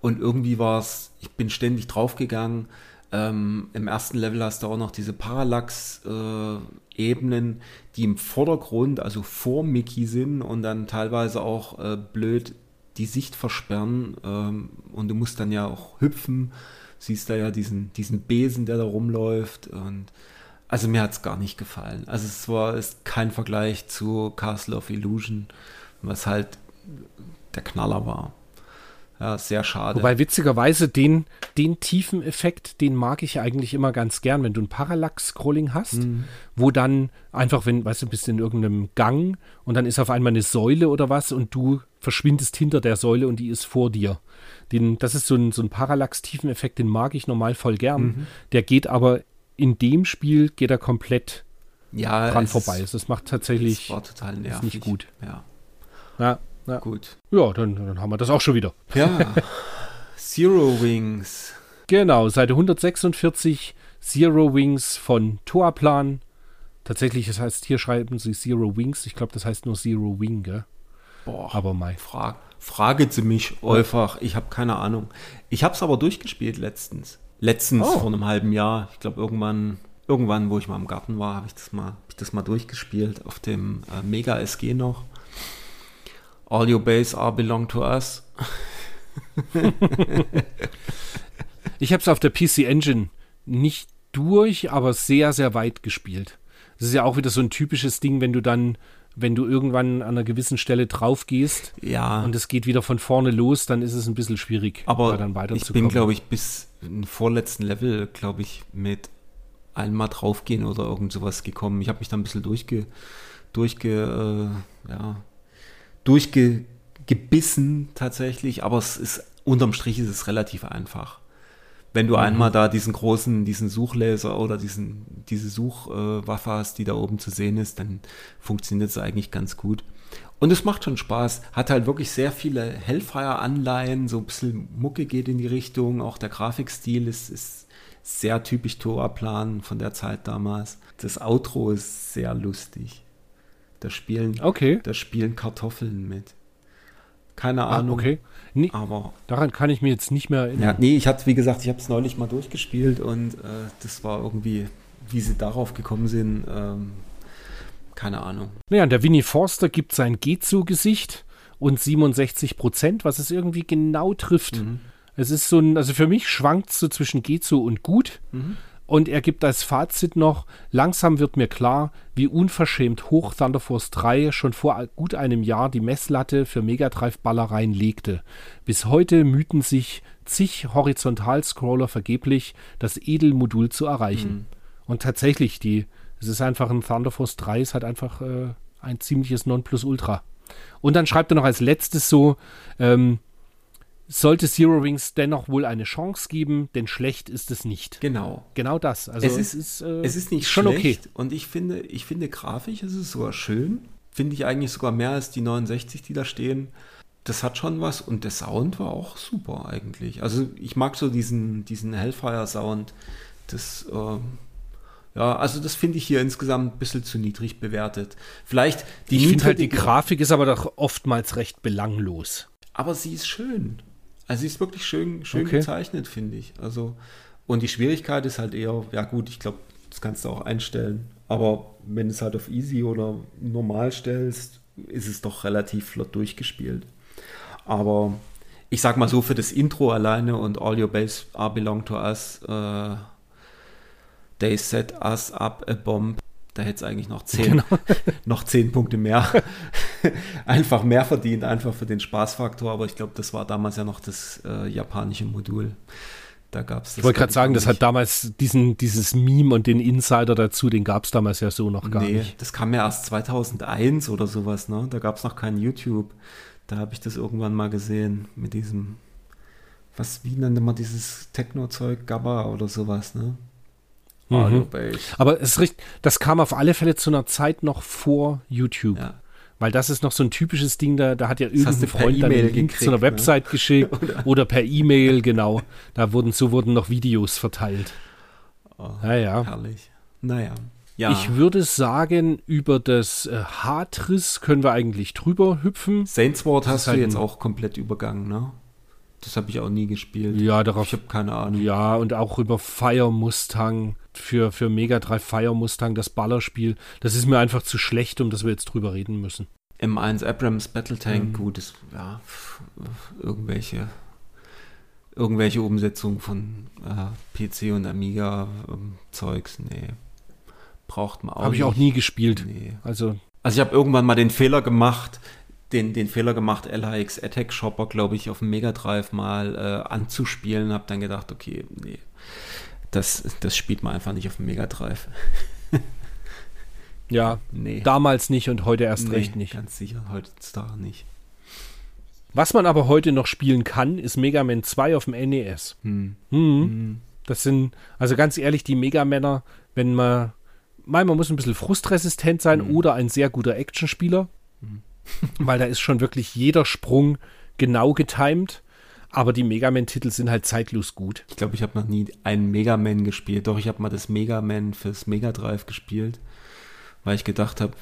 Und irgendwie war es, ich bin ständig draufgegangen. Ähm, Im ersten Level hast du auch noch diese Parallax-Ebenen, äh, die im Vordergrund, also vor Mickey sind und dann teilweise auch äh, blöd die Sicht versperren. Ähm, und du musst dann ja auch hüpfen siehst da ja diesen, diesen Besen, der da rumläuft und Also mir hat es gar nicht gefallen. Also es war ist kein Vergleich zu Castle of Illusion, was halt der Knaller war. Ja, sehr schade. Wobei witzigerweise den, den tiefen Effekt, den mag ich eigentlich immer ganz gern, wenn du ein Parallax-Scrolling hast, mhm. wo dann einfach, wenn, weißt du, bist in irgendeinem Gang und dann ist auf einmal eine Säule oder was und du verschwindest hinter der Säule und die ist vor dir. Den, das ist so ein, so ein Parallax-Tiefen-Effekt, den mag ich normal voll gern. Mhm. Der geht aber in dem Spiel geht er komplett ja, dran vorbei. Ist, das macht tatsächlich war total nervig. nicht gut. Ja. ja. Ja. Gut. Ja, dann, dann haben wir das auch schon wieder. Ja. Zero Wings. Genau, Seite 146, Zero Wings von Toaplan. Tatsächlich, das heißt, hier schreiben sie Zero Wings. Ich glaube, das heißt nur Zero Wing, gell? Boah, aber mein. Frage, frage sie mich einfach. Ich habe keine Ahnung. Ich habe es aber durchgespielt letztens. Letztens, oh. vor einem halben Jahr. Ich glaube, irgendwann, irgendwann, wo ich mal im Garten war, habe ich, das mal, hab ich das mal durchgespielt. Auf dem äh, Mega SG noch. All your base are belong to us. ich habe es auf der PC Engine nicht durch, aber sehr, sehr weit gespielt. Das ist ja auch wieder so ein typisches Ding, wenn du dann, wenn du irgendwann an einer gewissen Stelle drauf gehst ja. und es geht wieder von vorne los, dann ist es ein bisschen schwierig, aber dann weiterzukommen. Ich bin, glaube ich, bis im vorletzten Level, glaube ich, mit einmal draufgehen oder irgend sowas gekommen. Ich habe mich dann ein bisschen durchge, durchge, äh, ja, durchgebissen tatsächlich, aber es ist unterm Strich ist es relativ einfach. Wenn du mhm. einmal da diesen großen, diesen Suchlaser oder diesen, diese Suchwaffe hast, die da oben zu sehen ist, dann funktioniert es eigentlich ganz gut. Und es macht schon Spaß. Hat halt wirklich sehr viele Hellfire-Anleihen, so ein bisschen Mucke geht in die Richtung. Auch der Grafikstil ist, ist sehr typisch Toa-Plan von der Zeit damals. Das Outro ist sehr lustig. Da spielen, okay. da spielen Kartoffeln mit. Keine ah, Ahnung. Okay. Nee, aber daran kann ich mir jetzt nicht mehr erinnern. Ja, nee, ich hatte, wie gesagt, ich habe es neulich mal durchgespielt und äh, das war irgendwie, wie sie darauf gekommen sind, ähm, keine Ahnung. Naja, der Winnie Forster gibt sein G zu Gesicht und 67 Prozent, was es irgendwie genau trifft. Mhm. Es ist so ein, also für mich schwankt es so zwischen G zu und gut. Mhm. Und er gibt als Fazit noch, langsam wird mir klar, wie unverschämt hoch Thunder Force 3 schon vor gut einem Jahr die Messlatte für Megadrive-Ballereien legte. Bis heute mühten sich zig Horizontalscroller vergeblich, das Edelmodul zu erreichen. Mhm. Und tatsächlich, die, es ist einfach ein Thunder Force 3, ist halt einfach äh, ein ziemliches Nonplusultra. Und dann schreibt er noch als letztes so, ähm, sollte Zero Wings dennoch wohl eine Chance geben, denn schlecht ist es nicht. Genau. Genau das. Also es ist, es ist, äh, es ist nicht schon schlecht okay. und ich finde, ich finde grafisch ist es sogar schön. Finde ich eigentlich sogar mehr als die 69, die da stehen. Das hat schon was und der Sound war auch super eigentlich. Also ich mag so diesen, diesen Hellfire-Sound. Das, äh, ja, also das finde ich hier insgesamt ein bisschen zu niedrig bewertet. Vielleicht die Ich finde halt, die Grafik ist aber doch oftmals recht belanglos. Aber sie ist schön. Also sie ist wirklich schön, schön okay. gezeichnet, finde ich. Also, und die Schwierigkeit ist halt eher, ja gut, ich glaube, das kannst du auch einstellen. Aber wenn du es halt auf easy oder normal stellst, ist es doch relativ flott durchgespielt. Aber ich sag mal so, für das Intro alleine und All Your Base Are Belong to Us, uh, They Set Us Up a Bomb, da hätte es eigentlich noch zehn, genau. noch zehn Punkte mehr. einfach mehr verdient, einfach für den Spaßfaktor. Aber ich glaube, das war damals ja noch das äh, japanische Modul. Da gab es Ich wollte gerade sagen, das hat damals diesen, dieses Meme und den Insider dazu, den gab es damals ja so noch gar nee, nicht. Das kam ja erst 2001 oder sowas, ne? Da gab es noch kein YouTube. Da habe ich das irgendwann mal gesehen mit diesem, was, wie nannte man dieses Techno-Zeug, Gabba oder sowas, ne? Mhm. Aber es ist das kam auf alle Fälle zu einer Zeit noch vor YouTube. Ja. Weil das ist noch so ein typisches Ding, da, da hat ja irgendein Freund dann einen Link gekriegt, zu einer ne? Website geschickt oder, oder, per E-Mail, genau. Da wurden, so wurden noch Videos verteilt. Oh, naja. Herrlich. Naja. Ja. Ich würde sagen, über das äh, Hartriss können wir eigentlich drüber hüpfen. Saints Ward hast halt du jetzt auch komplett übergangen, ne? Das habe ich auch nie gespielt. Ja, darauf. Ich habe keine Ahnung. Ja, und auch über Fire Mustang für, für Mega 3 Fire Mustang, das Ballerspiel. Das ist mir einfach zu schlecht, um dass wir jetzt drüber reden müssen. M1 Abrams Battle Tank, ähm. gut, ist ja irgendwelche irgendwelche Umsetzungen von äh, PC und Amiga ähm, Zeugs, nee. braucht man auch Habe ich auch nie gespielt. Nee. Also, Also ich habe irgendwann mal den Fehler gemacht, den, den Fehler gemacht, LHX Attack Shopper, glaube ich, auf dem Mega Drive mal äh, anzuspielen. Habe dann gedacht, okay, nee, das, das spielt man einfach nicht auf dem Mega Drive. ja, Nee. damals nicht und heute erst nee, recht nicht. Ganz sicher, heutzutage nicht. Was man aber heute noch spielen kann, ist Mega Man 2 auf dem NES. Hm. Mhm. Das sind, also ganz ehrlich, die Mega-Männer, wenn man, mal, man muss ein bisschen frustresistent sein Mhm. oder ein sehr guter Actionspieler, weil da ist schon wirklich jeder Sprung genau getimed. Aber die Mega Man-Titel sind halt zeitlos gut. Ich glaube, ich habe noch nie einen Mega Man gespielt. Doch, ich habe mal das Mega Man fürs Mega Drive gespielt, weil ich gedacht habe,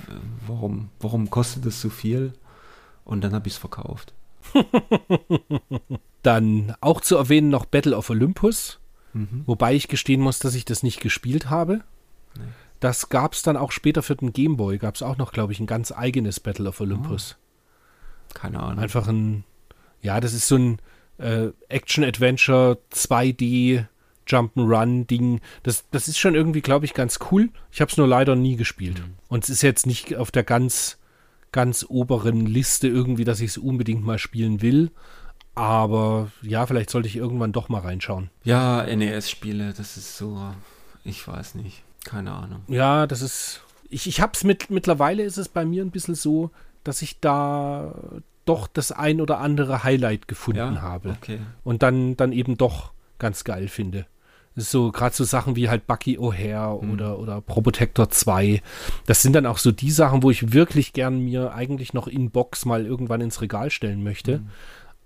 warum, warum kostet das so viel? Und dann habe ich es verkauft. Dann auch zu erwähnen noch Battle of Olympus, Mhm. wobei ich gestehen muss, dass ich das nicht gespielt habe. Das gab es dann auch später für den Gameboy, gab es auch noch, glaube ich, ein ganz eigenes Battle of Olympus. Keine Ahnung. Einfach ein, ja, das ist so ein äh, Action-Adventure 2D Jump'n'Run-Ding. Das, das ist schon irgendwie, glaube ich, ganz cool. Ich habe es nur leider nie gespielt. Und es ist jetzt nicht auf der ganz, ganz oberen Liste irgendwie, dass ich es unbedingt mal spielen will. Aber ja, vielleicht sollte ich irgendwann doch mal reinschauen. Ja, NES-Spiele, das ist so, ich weiß nicht. Keine Ahnung. Ja, das ist. Ich, ich habe es mit, mittlerweile ist es bei mir ein bisschen so, dass ich da doch das ein oder andere Highlight gefunden Ja, habe. okay. Und dann, dann eben doch ganz geil finde. So, gerade so Sachen wie halt Bucky O'Hare Mhm. oder, oder Probotector 2. Das sind dann auch so die Sachen, wo ich wirklich gern mir eigentlich noch in Box mal irgendwann ins Regal stellen möchte. Mhm.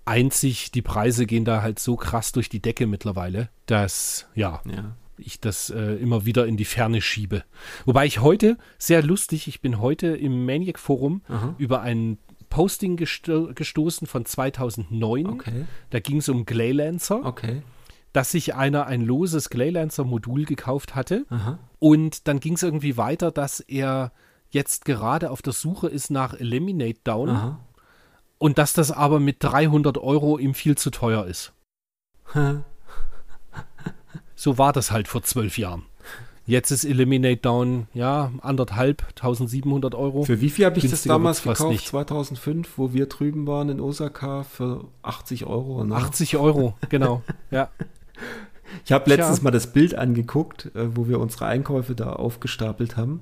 Einzig, die Preise gehen da halt so krass durch die Decke mittlerweile, dass, ja, Ja. Ich das äh, immer wieder in die Ferne schiebe. Wobei ich heute, sehr lustig, ich bin heute im Maniac Forum Aha. über ein Posting gesto gestoßen von 2009. Okay. Da ging es um Glaylancer, Okay. dass sich einer ein loses Glaylancer-Modul gekauft hatte. Aha. Und dann ging es irgendwie weiter, dass er jetzt gerade auf der Suche ist nach Eliminate Down Aha. und dass das aber mit 300 Euro ihm viel zu teuer ist. So war das halt vor zwölf Jahren. Jetzt ist Eliminate Down, ja, anderthalb, 1700 Euro. Für wie viel habe ich das damals gekauft? nicht. 2005, wo wir drüben waren in Osaka für 80 Euro. Ne? 80 Euro, genau. Ja. Ich habe letztens Tja. mal das Bild angeguckt, äh, wo wir unsere Einkäufe da aufgestapelt haben.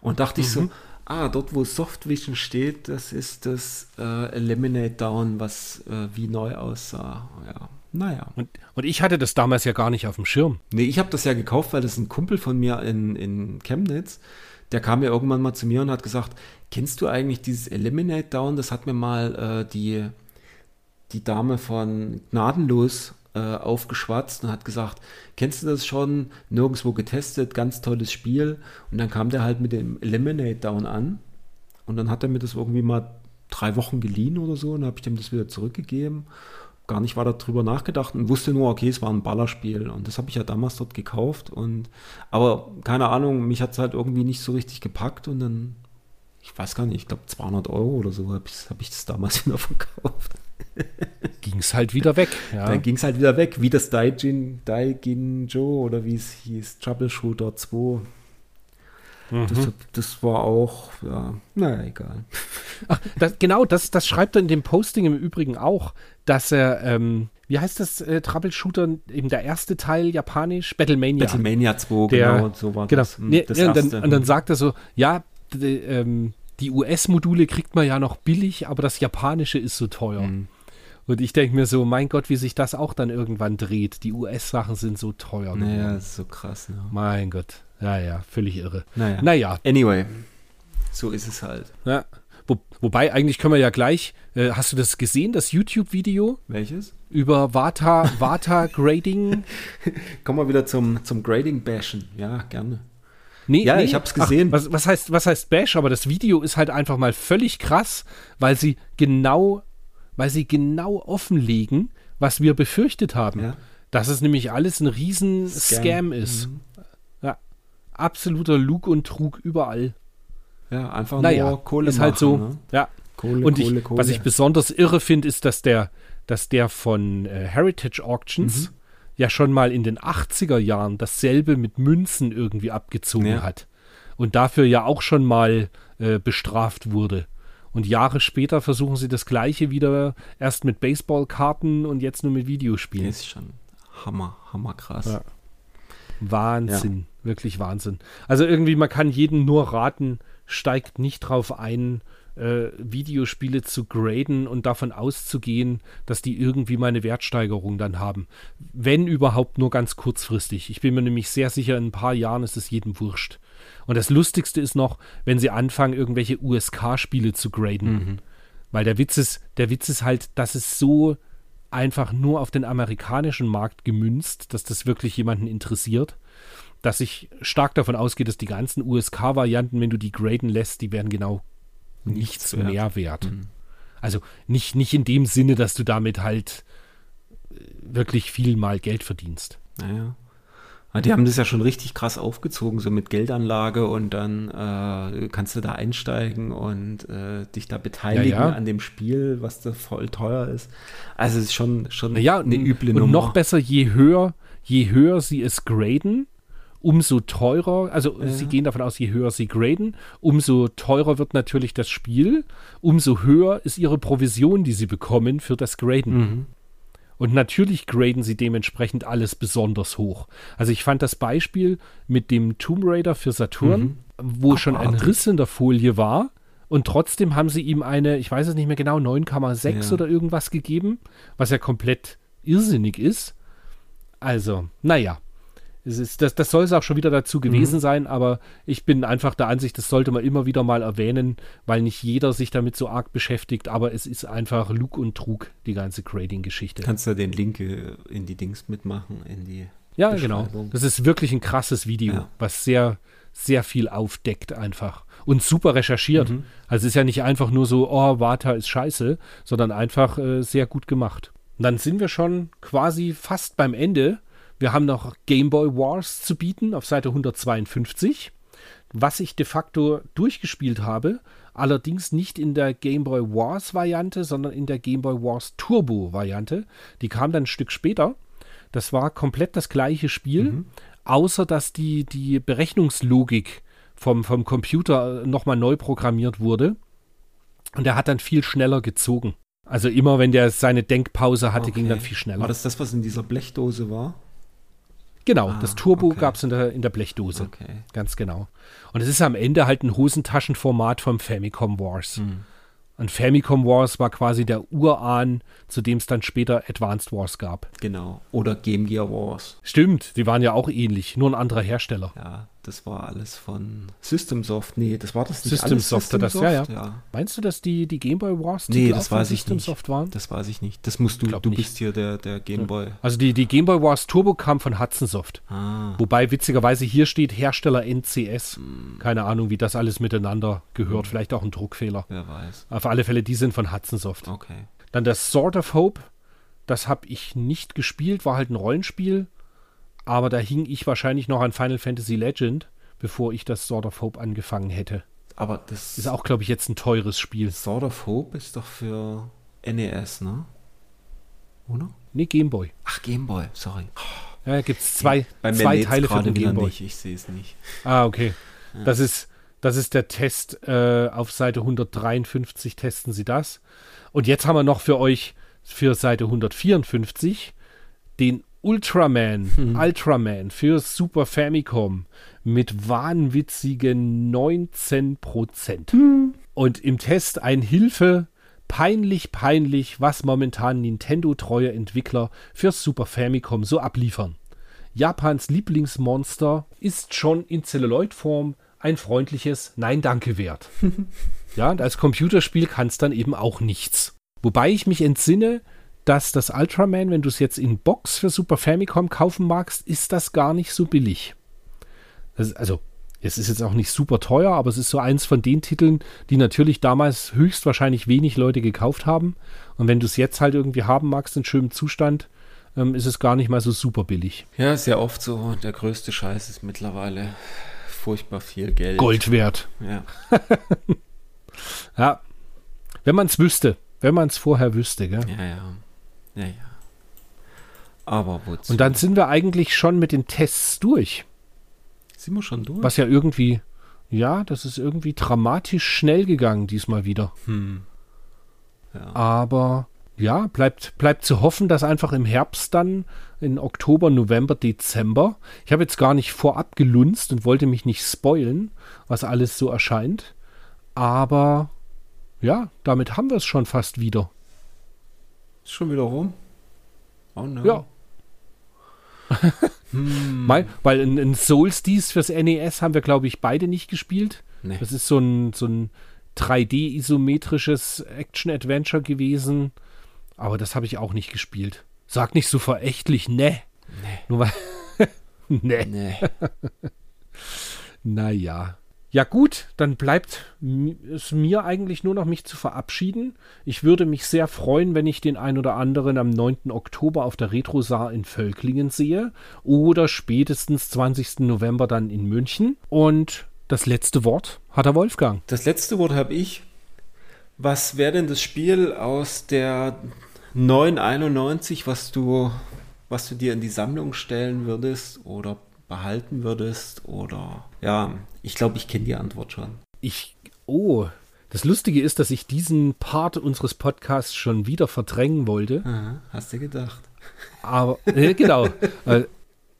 Und dachte ich Mhm. so, ah, dort wo Softvision steht, das ist das äh, Eliminate Down, was äh, wie neu aussah. Ja, naja. Und, und ich hatte das damals ja gar nicht auf dem Schirm. Nee, ich habe das ja gekauft, weil das ein Kumpel von mir in, in Chemnitz, der kam ja irgendwann mal zu mir und hat gesagt, kennst du eigentlich dieses Eliminate Down? Das hat mir mal äh, die, die Dame von Gnadenlos äh, aufgeschwatzt und hat gesagt, kennst du das schon? Nirgendwo getestet, ganz tolles Spiel. Und dann kam der halt mit dem Eliminate Down an und dann hat er mir das irgendwie mal drei Wochen geliehen oder so und habe ich dem das wieder zurückgegeben. Gar nicht weiter drüber nachgedacht und wusste nur, okay, es war ein Ballerspiel und das habe ich ja damals dort gekauft und aber keine Ahnung, mich hat es halt irgendwie nicht so richtig gepackt und dann, ich weiß gar nicht, ich glaube 200 Euro oder so habe ich, hab ich das damals wieder verkauft. Ging es halt wieder weg. Ja. Dann ging es halt wieder weg, wie das Daijin, Daiginjo oder wie es hieß, Troubleshooter 2. Mhm. Das, das war auch, ja, naja, egal. Ach, das, genau, das, das schreibt er in dem Posting im Übrigen auch, dass er, ähm, wie heißt das, äh, Troubleshooter, eben der erste Teil japanisch, Battlemania. Battlemania 2, Der- genau, so war Genau. das. Hm, Nee, das ja, und, dann, und dann sagt er so, ja, die, ähm, die US-Module kriegt man ja noch billig, aber das japanische ist so teuer. Hm. Und ich denke mir so, mein Gott, wie sich das auch dann irgendwann dreht. Die US-Sachen sind so teuer. Naja, geworden. das ist so krass. Ne? Mein Gott. Ja, ja, völlig irre. Naja. Naja, Anyway, so ist es halt. ja. Wo, wobei, eigentlich können wir ja gleich, äh, hast du das gesehen, das YouTube-Video Welches? über Vata, Vata Grading? Kommen wir wieder zum, zum Grading-Bashen. Ja, gerne. Nee, Ja, nee. ich hab's gesehen. Ach, was, was, heißt, was heißt Bash? Aber das Video ist halt einfach mal völlig krass, weil sie genau, weil sie genau offenlegen, was wir befürchtet haben. Ja. Dass es nämlich alles ein riesen Scam. Scam, ist. Mhm. Ja. Absoluter Lug und Trug überall. Ja, einfach Naja, nur Kohle ist halt machen, so. Ne? Ja. Kohle, Und Kohle, ich, Kohle. was ich besonders irre finde, ist, dass der, dass der von äh, Heritage Auctions Mhm. ja schon mal in den 80er Jahren dasselbe mit Münzen irgendwie abgezogen Ja. hat. und dafür ja auch schon mal äh, bestraft wurde. Und Jahre später versuchen sie das gleiche wieder, erst mit Baseballkarten und jetzt nur mit Videospielen. Das ist schon hammer, hammer krass. Ja. Wahnsinn, ja. wirklich Wahnsinn. Also irgendwie, man kann jeden nur raten, steigt nicht drauf ein, äh, Videospiele zu graden und davon auszugehen, dass die irgendwie mal eine Wertsteigerung dann haben. Wenn überhaupt nur ganz kurzfristig. Ich bin mir nämlich sehr sicher, in ein paar Jahren ist es jedem wurscht. Und das Lustigste ist noch, wenn sie anfangen, irgendwelche USK-Spiele zu graden. Mhm. Weil der Witz ist, der Witz ist halt, dass es so einfach nur auf den amerikanischen Markt gemünzt, dass das wirklich jemanden interessiert, dass ich stark davon ausgehe, dass die ganzen USK-Varianten, wenn du die graden lässt, die werden genau nichts, nichts mehr wert. Mhm. Also nicht, nicht in dem Sinne, dass du damit halt äh, wirklich viel mal Geld verdienst. Naja. Die haben das ja schon richtig krass aufgezogen, so mit Geldanlage und dann äh, kannst du da einsteigen und äh, dich da beteiligen ja, ja. an dem Spiel, was da voll teuer ist. Also es ist schon, schon ja, eine üble und Nummer. noch besser, je höher, je höher sie es graden, umso teurer, also ja. sie gehen davon aus, je höher sie graden, umso teurer wird natürlich das Spiel, umso höher ist ihre Provision, die sie bekommen für das Graden. Mhm. Und natürlich graden sie dementsprechend alles besonders hoch. Also ich fand das Beispiel mit dem Tomb Raider für Saturn, mhm. wo Abartig. schon ein Riss in der Folie war. Und trotzdem haben sie ihm eine, ich weiß es nicht mehr genau, 9,6 ja. oder irgendwas gegeben, was ja komplett irrsinnig ist. Also, naja, ist, das, das soll es auch schon wieder dazu gewesen mhm. sein, aber ich bin einfach der Ansicht, das sollte man immer wieder mal erwähnen, weil nicht jeder sich damit so arg beschäftigt, aber es ist einfach Lug und Trug, die ganze Grading-Geschichte. Kannst du den Link äh, in die Dings mitmachen, in die Ja, genau. Das ist wirklich ein krasses Video, ja. was sehr, sehr viel aufdeckt einfach. Und super recherchiert. Mhm. Also es ist ja nicht einfach nur so, oh, Vata ist scheiße, sondern einfach äh, sehr gut gemacht. Und dann sind wir schon quasi fast beim Ende wir haben noch Game Boy Wars zu bieten auf Seite 152, was ich de facto durchgespielt habe, allerdings nicht in der Game Boy Wars Variante, sondern in der Game Boy Wars Turbo Variante. Die kam dann ein Stück später. Das war komplett das gleiche Spiel, mhm. außer dass die, die Berechnungslogik vom, vom Computer nochmal neu programmiert wurde. Und der hat dann viel schneller gezogen. Also immer, wenn der seine Denkpause hatte, okay. ging dann viel schneller. War das das, was in dieser Blechdose war? Genau, ah, das Turbo okay. gab es in der, in der Blechdose. Okay. Ganz genau. Und es ist am Ende halt ein Hosentaschenformat vom Famicom Wars. Mhm. Und Famicom Wars war quasi der Urahn, zu dem es dann später Advanced Wars gab. Genau. Oder Game Gear Wars. Stimmt, die waren ja auch ähnlich, nur ein anderer Hersteller. Ja, das war alles von Systemsoft. Nee, das war das nicht Systemsoft, System das, ja, ja, ja. Meinst du, dass die, die Game Boy Wars nee, das weiß ich nicht. waren? Das weiß ich nicht. Das musst du, du nicht. bist hier der, der Game Boy. Also die, die Game Boy Wars Turbo kam von Hudson Soft. Ah. Wobei witzigerweise hier steht Hersteller NCS. Hm. Keine Ahnung, wie das alles miteinander gehört. Hm. Vielleicht auch ein Druckfehler. Wer weiß. Auf alle Fälle, die sind von Hudson Soft. Okay. Dann das Sword of Hope. Das habe ich nicht gespielt, war halt ein Rollenspiel. Aber da hing ich wahrscheinlich noch an Final Fantasy Legend bevor ich das Sword of Hope angefangen hätte. Aber das ist auch, glaube ich, jetzt ein teures Spiel. Sword of Hope ist doch für NES, ne? Oder? Nee, Gameboy. Ach, Gameboy, sorry. Ja, gibt es zwei, Bei zwei Teile für den Gameboy. Nicht, ich sehe es nicht. Ah, okay. Ja. Das, ist, das ist der Test äh, auf Seite 153, testen Sie das. Und jetzt haben wir noch für euch für Seite 154 den Ultraman, hm. Ultraman für Super Famicom mit wahnwitzigen 19 Prozent. Hm. Und im Test ein Hilfe, peinlich, peinlich, was momentan Nintendo-treue Entwickler für Super Famicom so abliefern. Japans Lieblingsmonster ist schon in Celluloid-Form ein freundliches Nein-Danke wert. ja, und als Computerspiel kann es dann eben auch nichts. Wobei ich mich entsinne, dass das Ultraman, wenn du es jetzt in Box für Super Famicom kaufen magst, ist das gar nicht so billig. Ist, also, es ist jetzt auch nicht super teuer, aber es ist so eins von den Titeln, die natürlich damals höchstwahrscheinlich wenig Leute gekauft haben. Und wenn du es jetzt halt irgendwie haben magst in schönem Zustand, ähm, ist es gar nicht mal so super billig. Ja, ist ja oft so. Der größte Scheiß ist mittlerweile furchtbar viel Geld. Gold wert. Ja. ja. Wenn man es wüsste. Wenn man es vorher wüsste, gell? Ja, ja. Ja, ja. Aber wozu? Und dann sind wir eigentlich schon mit den Tests durch. Sind wir schon durch? Was ja irgendwie, Ja, das ist irgendwie dramatisch schnell gegangen diesmal wieder. Ja. Aber ja, bleibt, bleibt zu hoffen, dass einfach im Herbst dann, in Oktober, November, Dezember, ich habe jetzt gar nicht vorab gelunzt und wollte mich nicht spoilen, was alles so erscheint. Aber ja, damit haben wir es schon fast wieder. Ist schon wieder rum? Oh no. Ja. Mein, weil ein, ein Solstice fürs NES haben wir, glaube ich, beide nicht gespielt. Nee. Das ist so ein, so ein 3D-isometrisches Action-Adventure gewesen. Aber das habe ich auch nicht gespielt. Sag nicht so verächtlich, ne. Nee. Nur weil. ne. Nee. Naja. Ja gut, dann bleibt es mir eigentlich nur noch mich zu verabschieden. Ich würde mich sehr freuen, wenn ich den ein oder anderen am 9. Oktober auf der Retrosaar in Völklingen sehe oder spätestens 20. November dann in München. Und das letzte Wort hat der Wolfgang. Das letzte Wort habe ich. Was wäre denn das Spiel aus der 991, was du, was du dir in die Sammlung stellen würdest oder behalten würdest? Oder ja, ich glaube, ich kenne die Antwort schon. Ich. Oh. Das Lustige ist, dass ich diesen Part unseres Podcasts schon wieder verdrängen wollte. Aha, hast du gedacht? Aber, äh, genau.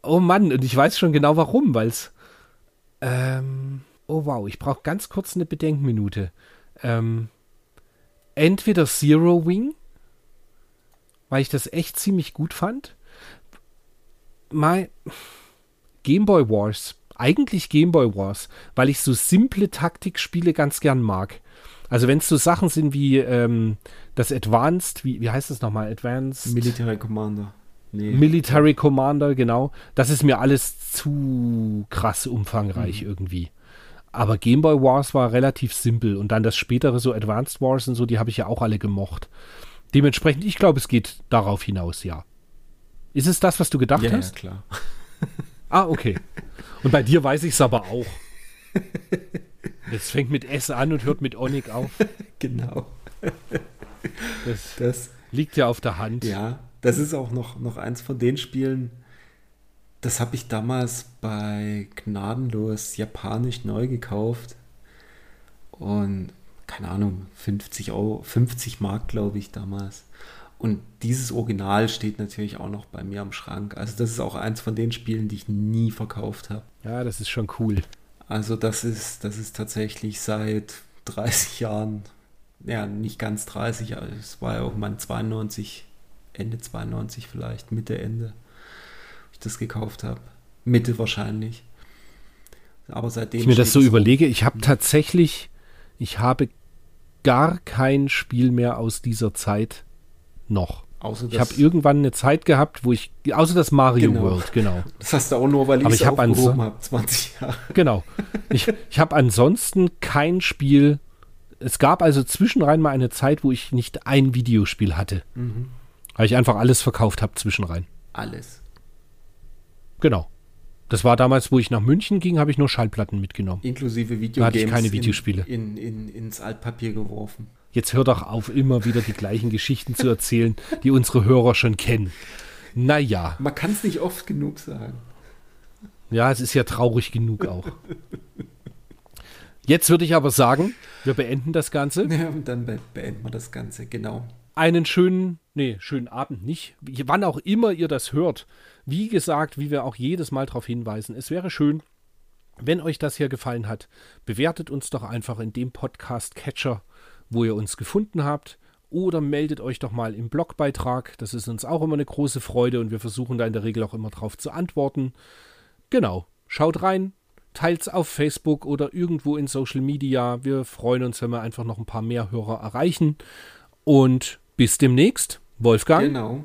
Oh Mann, und ich weiß schon genau warum, weil es. Ähm, oh wow, ich brauche ganz kurz eine Bedenkminute. Ähm, entweder Zero Wing, weil ich das echt ziemlich gut fand. Mein Game Boy Wars. Eigentlich Game Boy Wars, weil ich so simple Taktikspiele ganz gern mag. Also wenn es so Sachen sind wie ähm, das Advanced, wie, wie heißt das nochmal? Advanced Military Commander. Nee. Military Commander, genau. Das ist mir alles zu krass umfangreich irgendwie. Aber Game Boy Wars war relativ simpel und dann das spätere so Advanced Wars und so, die habe ich ja auch alle gemocht. Dementsprechend, ich glaube, es geht darauf hinaus, ja. Ist es das, was du gedacht ja, ja, hast? klar. Ah, okay. Und bei dir weiß ich es aber auch. Es fängt mit S an und hört mit Onik auf. Genau. Das Das, liegt ja auf der Hand. ja, das ist auch noch, noch eins von den Spielen, das habe ich damals bei Gnadenlos Japanisch neu gekauft. Und keine Ahnung, 50 Euro, 50 Mark, glaube ich, damals. Und dieses Original steht natürlich auch noch bei mir am Schrank. Also das ist auch eins von den Spielen, die ich nie verkauft habe. Ja, das ist schon cool. Also das ist, das ist tatsächlich seit 30 Jahren, ja, nicht ganz 30, aber es war ja irgendwann 92, Ende 92 vielleicht, Mitte, Ende, wo ich das gekauft habe. Mitte wahrscheinlich. Aber seitdem. ich mir das so überlege, ich habe tatsächlich, ich habe gar kein Spiel mehr aus dieser Zeit noch. Außer Ich habe irgendwann eine Zeit gehabt, wo ich, außer das Mario Genau. World, genau, das hast du auch nur, weil ich es aufgehoben habe, 20 Jahre. genau. Ich, ich habe ansonsten kein Spiel, es gab also zwischenrein mal eine Zeit, wo ich nicht ein Videospiel hatte, Mhm. weil ich einfach alles verkauft habe zwischenrein. Alles. Genau. Das war damals, wo ich nach München ging, habe ich nur Schallplatten mitgenommen. Inklusive Da Videogames. hatte ich keine Videospiele. In, in, in, ins Altpapier geworfen. Jetzt hör doch auf, immer wieder die gleichen Geschichten zu erzählen, die unsere Hörer schon kennen. Naja, Man kann es nicht oft genug sagen. ja, es ist ja traurig genug auch. Jetzt würde ich aber sagen, wir beenden das Ganze. Ja, und dann be beenden wir das Ganze, genau. Einen schönen, nee, schönen Abend nicht. Wann auch immer ihr das hört. Wie gesagt, wie wir auch jedes Mal darauf hinweisen, es wäre schön, wenn euch das hier gefallen hat, bewertet uns doch einfach in dem Podcast-Catcher, wo ihr uns gefunden habt. Oder meldet euch doch mal im Blogbeitrag. Das ist uns auch immer eine große Freude und wir versuchen da in der Regel auch immer drauf zu antworten. Genau, schaut rein, teilt's auf Facebook oder irgendwo in Social Media. Wir freuen uns, wenn wir einfach noch ein paar mehr Hörer erreichen. Und bis demnächst, Wolfgang. Genau.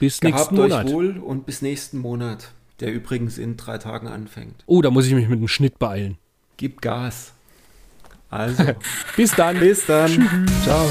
Bis Gehabt nächsten Monat. euch wohl und bis nächsten Monat, der übrigens in drei Tagen anfängt. Oh, da muss ich mich mit dem Schnitt beeilen. Gib Gas. Also, Bis dann. bis dann. Ciao.